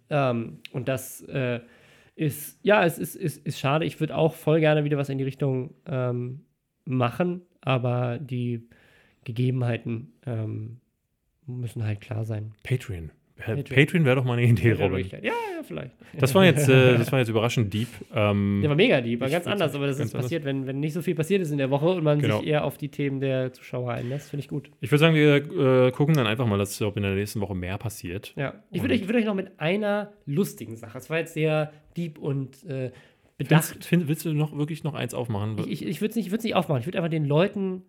Ähm, und das äh, ist, ja, es ist, ist, ist schade. Ich würde auch voll gerne wieder was in die Richtung ähm, machen, aber die Gegebenheiten ähm, müssen halt klar sein. Patreon. Patreon, Patreon wäre doch mal eine Idee, Robin. Ja, ja, vielleicht. Das war jetzt, äh, (laughs) das war jetzt überraschend deep. Ähm, der war mega deep, war ganz anders, aber das ist passiert, wenn, wenn nicht so viel passiert ist in der Woche und man genau. sich eher auf die Themen der Zuschauer einlässt, finde ich gut. Ich würde sagen, wir äh, gucken dann einfach mal, dass ob in der nächsten Woche mehr passiert. Ja, ich würde euch, würd euch noch mit einer lustigen Sache, das war jetzt sehr deep und äh, bedacht. Find, willst du noch wirklich noch eins aufmachen? Ich, ich, ich würde es nicht, nicht aufmachen, ich würde einfach den Leuten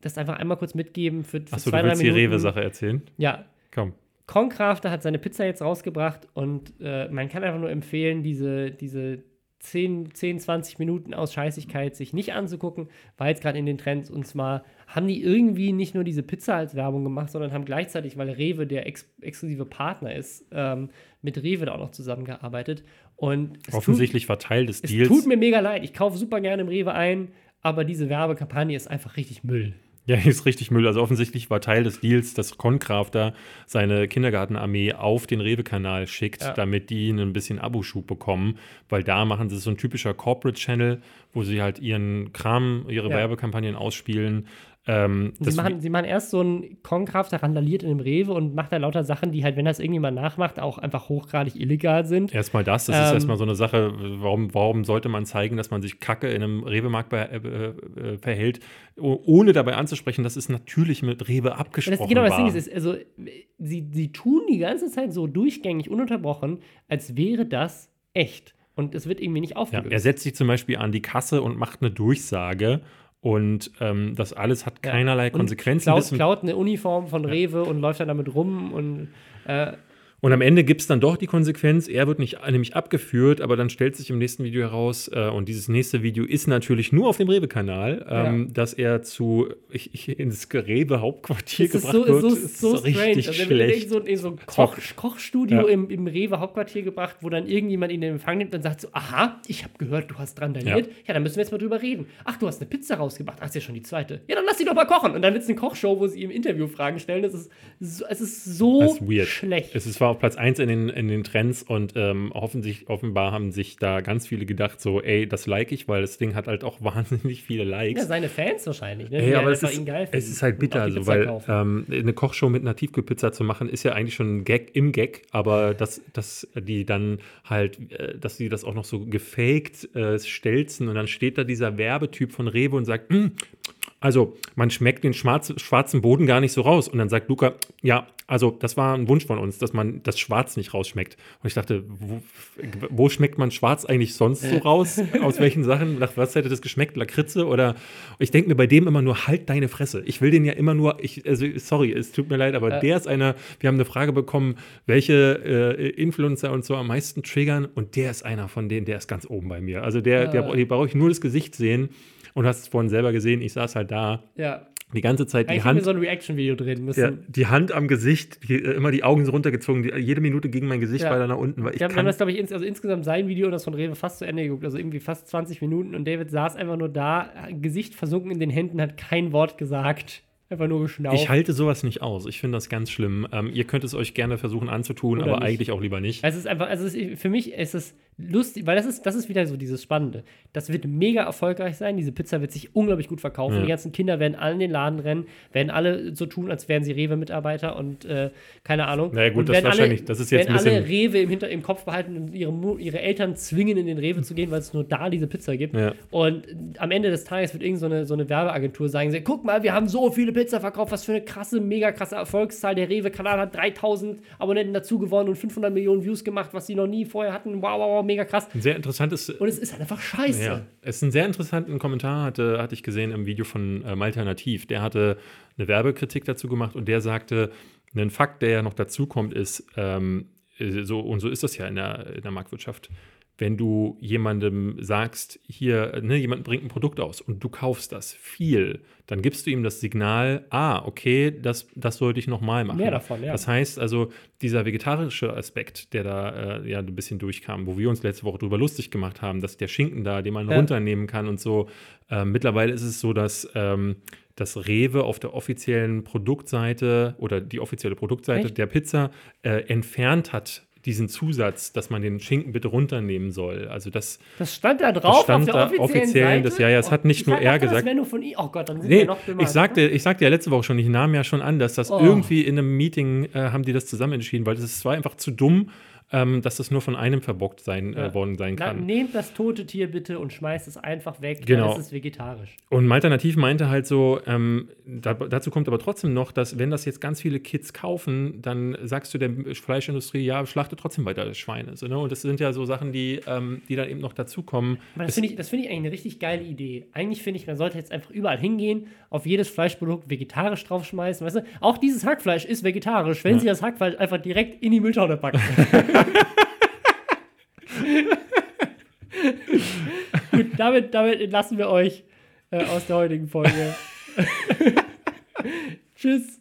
das einfach einmal kurz mitgeben für, für Achso, du willst die Rewe-Sache erzählen? Ja. Komm. Concrafter hat seine Pizza jetzt rausgebracht und äh, man kann einfach nur empfehlen, diese, diese 10, 10, 20 Minuten aus Scheißigkeit sich nicht anzugucken, weil jetzt gerade in den Trends und zwar haben die irgendwie nicht nur diese Pizza als Werbung gemacht, sondern haben gleichzeitig, weil Rewe der ex exklusive Partner ist, ähm, mit Rewe da auch noch zusammengearbeitet. Und offensichtlich tut, war Teil des Deals. Es tut mir mega leid. Ich kaufe super gerne im Rewe ein, aber diese Werbekampagne ist einfach richtig Müll. Ja, ist richtig Müll. Also offensichtlich war Teil des Deals, dass Concrafter seine Kindergartenarmee auf den Rewe-Kanal schickt, ja. damit die ein bisschen Aboschub bekommen, weil da machen sie so ein typischer Corporate-Channel, wo sie halt ihren Kram, ihre ja. Werbekampagnen ausspielen. Ähm, sie, machen, sie machen erst so einen Konkraft, der randaliert in dem Rewe und macht da lauter Sachen, die halt, wenn das irgendjemand nachmacht, auch einfach hochgradig illegal sind. Erstmal das, das ähm, ist erstmal so eine Sache, warum, warum sollte man zeigen, dass man sich kacke in einem Rewe-Markt äh, äh, verhält, ohne dabei anzusprechen, dass es natürlich mit Rewe abgesprochen das, genau, war. Genau, das Ding ist, also sie, sie tun die ganze Zeit so durchgängig, ununterbrochen, als wäre das echt. Und es wird irgendwie nicht aufgelöst. Ja, er setzt sich zum Beispiel an die Kasse und macht eine Durchsage und ähm, das alles hat keinerlei. Konsequenzen. Klaut, klaut eine Uniform von Rewe und läuft dann damit rum und äh, und am Ende gibt es dann doch die Konsequenz, er wird nicht nämlich abgeführt, aber dann stellt sich im nächsten Video heraus, äh, und dieses nächste Video ist natürlich nur auf dem Rewe-Kanal, ähm, ja. dass er zu ich, ich, ins Rewe-Hauptquartier gebracht so, wird. So, ist so, so richtig also schlecht. So, in so ein Koch, Kochstudio ja. im, im Rewe-Hauptquartier gebracht, wo dann irgendjemand ihn in Empfang nimmt und sagt so, aha, ich habe gehört, du hast dran ja. ja, dann müssen wir jetzt mal drüber reden. Ach, du hast eine Pizza rausgebracht. Ach, ist ja schon die zweite. Ja, dann lass sie doch mal kochen. Und dann wird es eine Kochshow, wo sie ihm Interview Fragen stellen. Das ist so, es ist so das ist schlecht. Es ist auf Platz 1 in den, in den Trends und ähm, offensichtlich, offenbar haben sich da ganz viele gedacht, so, ey, das like ich, weil das Ding hat halt auch (laughs) wahnsinnig viele Likes. Ja, seine Fans wahrscheinlich, ne? Ey, aber es ist, es ist halt bitter, also, weil ähm, eine Kochshow mit einer Tiefkühlpizza zu machen, ist ja eigentlich schon ein Gag im Gag, aber dass, dass die dann halt, äh, dass sie das auch noch so gefaked äh, stelzen und dann steht da dieser Werbetyp von Rewe und sagt, hm, also man schmeckt den schwarz, schwarzen Boden gar nicht so raus. Und dann sagt Luca, ja, also das war ein Wunsch von uns, dass man das Schwarz nicht rausschmeckt. Und ich dachte, wo, wo schmeckt man Schwarz eigentlich sonst so raus? (laughs) Aus welchen Sachen? Nach was hätte das geschmeckt? Lakritze? Oder ich denke mir bei dem immer nur, halt deine Fresse. Ich will den ja immer nur, ich, also sorry, es tut mir leid, aber ja. der ist einer, wir haben eine Frage bekommen, welche äh, Influencer und so am meisten triggern und der ist einer von denen, der ist ganz oben bei mir. Also der, ja. der, der brauche ich nur das Gesicht sehen und hast es vorhin selber gesehen, ich saß halt da. Ja. Die ganze Zeit die Hand. Ich so ein Reaction-Video drehen müssen. Ja, die Hand am Gesicht, die, äh, immer die Augen so runtergezogen. Die, jede Minute ging mein Gesicht ja. weiter nach unten. Weil ich wir haben das, glaube ich, ins, also insgesamt sein Video und das von Rewe fast zu Ende geguckt. Also irgendwie fast 20 Minuten. Und David saß einfach nur da, Gesicht versunken in den Händen, hat kein Wort gesagt. Einfach nur geschnauft. Ich halte sowas nicht aus. Ich finde das ganz schlimm. Ähm, ihr könnt es euch gerne versuchen anzutun, Oder aber nicht. eigentlich auch lieber nicht. Also es ist einfach, also ist, für mich ist es lustig, weil das ist, das ist wieder so dieses Spannende. Das wird mega erfolgreich sein. Diese Pizza wird sich unglaublich gut verkaufen. Ja. Die ganzen Kinder werden alle in den Laden rennen, werden alle so tun, als wären sie Rewe-Mitarbeiter und äh, keine Ahnung. Naja, gut, und das ist wahrscheinlich, alle, das ist jetzt werden alle Rewe im, Hinter im Kopf behalten und ihre, ihre Eltern zwingen, in den Rewe zu gehen, weil es nur da diese Pizza gibt. Ja. Und am Ende des Tages wird irgendeine so, so eine Werbeagentur sagen: Guck mal, wir haben so viele Pizza verkauft, was für eine krasse, mega krasse Erfolgszahl. Der Rewe-Kanal hat 3000 Abonnenten dazu gewonnen und 500 Millionen Views gemacht, was sie noch nie vorher hatten. Wow, wow, wow, mega krass. Sehr interessantes. Und es ist halt einfach scheiße. Ja, es ist ein sehr interessanten Kommentar, hatte, hatte ich gesehen im Video von äh, Malternativ. Der hatte eine Werbekritik dazu gemacht und der sagte, ein Fakt, der ja noch dazu kommt, ist, ähm, so, und so ist das ja in der, in der Marktwirtschaft wenn du jemandem sagst, hier, ne, jemand bringt ein Produkt aus und du kaufst das viel, dann gibst du ihm das Signal, ah, okay, das, das sollte ich nochmal machen. Mehr davon, ja. Das heißt also, dieser vegetarische Aspekt, der da äh, ja ein bisschen durchkam, wo wir uns letzte Woche drüber lustig gemacht haben, dass der Schinken da, den man ja. runternehmen kann und so, äh, mittlerweile ist es so, dass ähm, dass Rewe auf der offiziellen Produktseite oder die offizielle Produktseite Echt? der Pizza äh, entfernt hat diesen Zusatz, dass man den Schinken bitte runternehmen soll. Also das, Das stand da drauf stand auf der offiziellen offiziell, Seite. das- ja, ja, es hat nicht Ich nur er das gesagt. nur von ihm. Oh Gott, dann sind Nee, wir noch dümmer. ich sagte, ich sagte ja letzte Woche schon, ich nahm ja schon an, dass das Oh. irgendwie in einem Meeting äh, haben die das zusammen entschieden, weil es war einfach zu dumm, ähm, dass das nur von einem verbockt sein äh, Ja. worden sein Na, kann. nehmt das tote Tier bitte und schmeißt es einfach weg. Genau. Dann ist es vegetarisch. Und Malternativ meinte halt so, ähm, da, dazu kommt aber trotzdem noch, dass wenn das jetzt ganz viele Kids kaufen, dann sagst du der Fleischindustrie, ja, schlachte trotzdem weiter Schweine. So, ne? Und das sind ja so Sachen, die, ähm, die dann eben noch dazukommen. Aber das finde ich, das finde ich eigentlich eine richtig geile Idee. Eigentlich finde ich, man sollte jetzt einfach überall hingehen, auf jedes Fleischprodukt vegetarisch draufschmeißen. Weißt du? Auch dieses Hackfleisch ist vegetarisch, wenn Ja. sie das Hackfleisch einfach direkt in die Mülltonne packen. (laughs) (laughs) (laughs) Gut, damit, damit entlassen wir euch äh, aus der heutigen Folge. (laughs) Tschüss.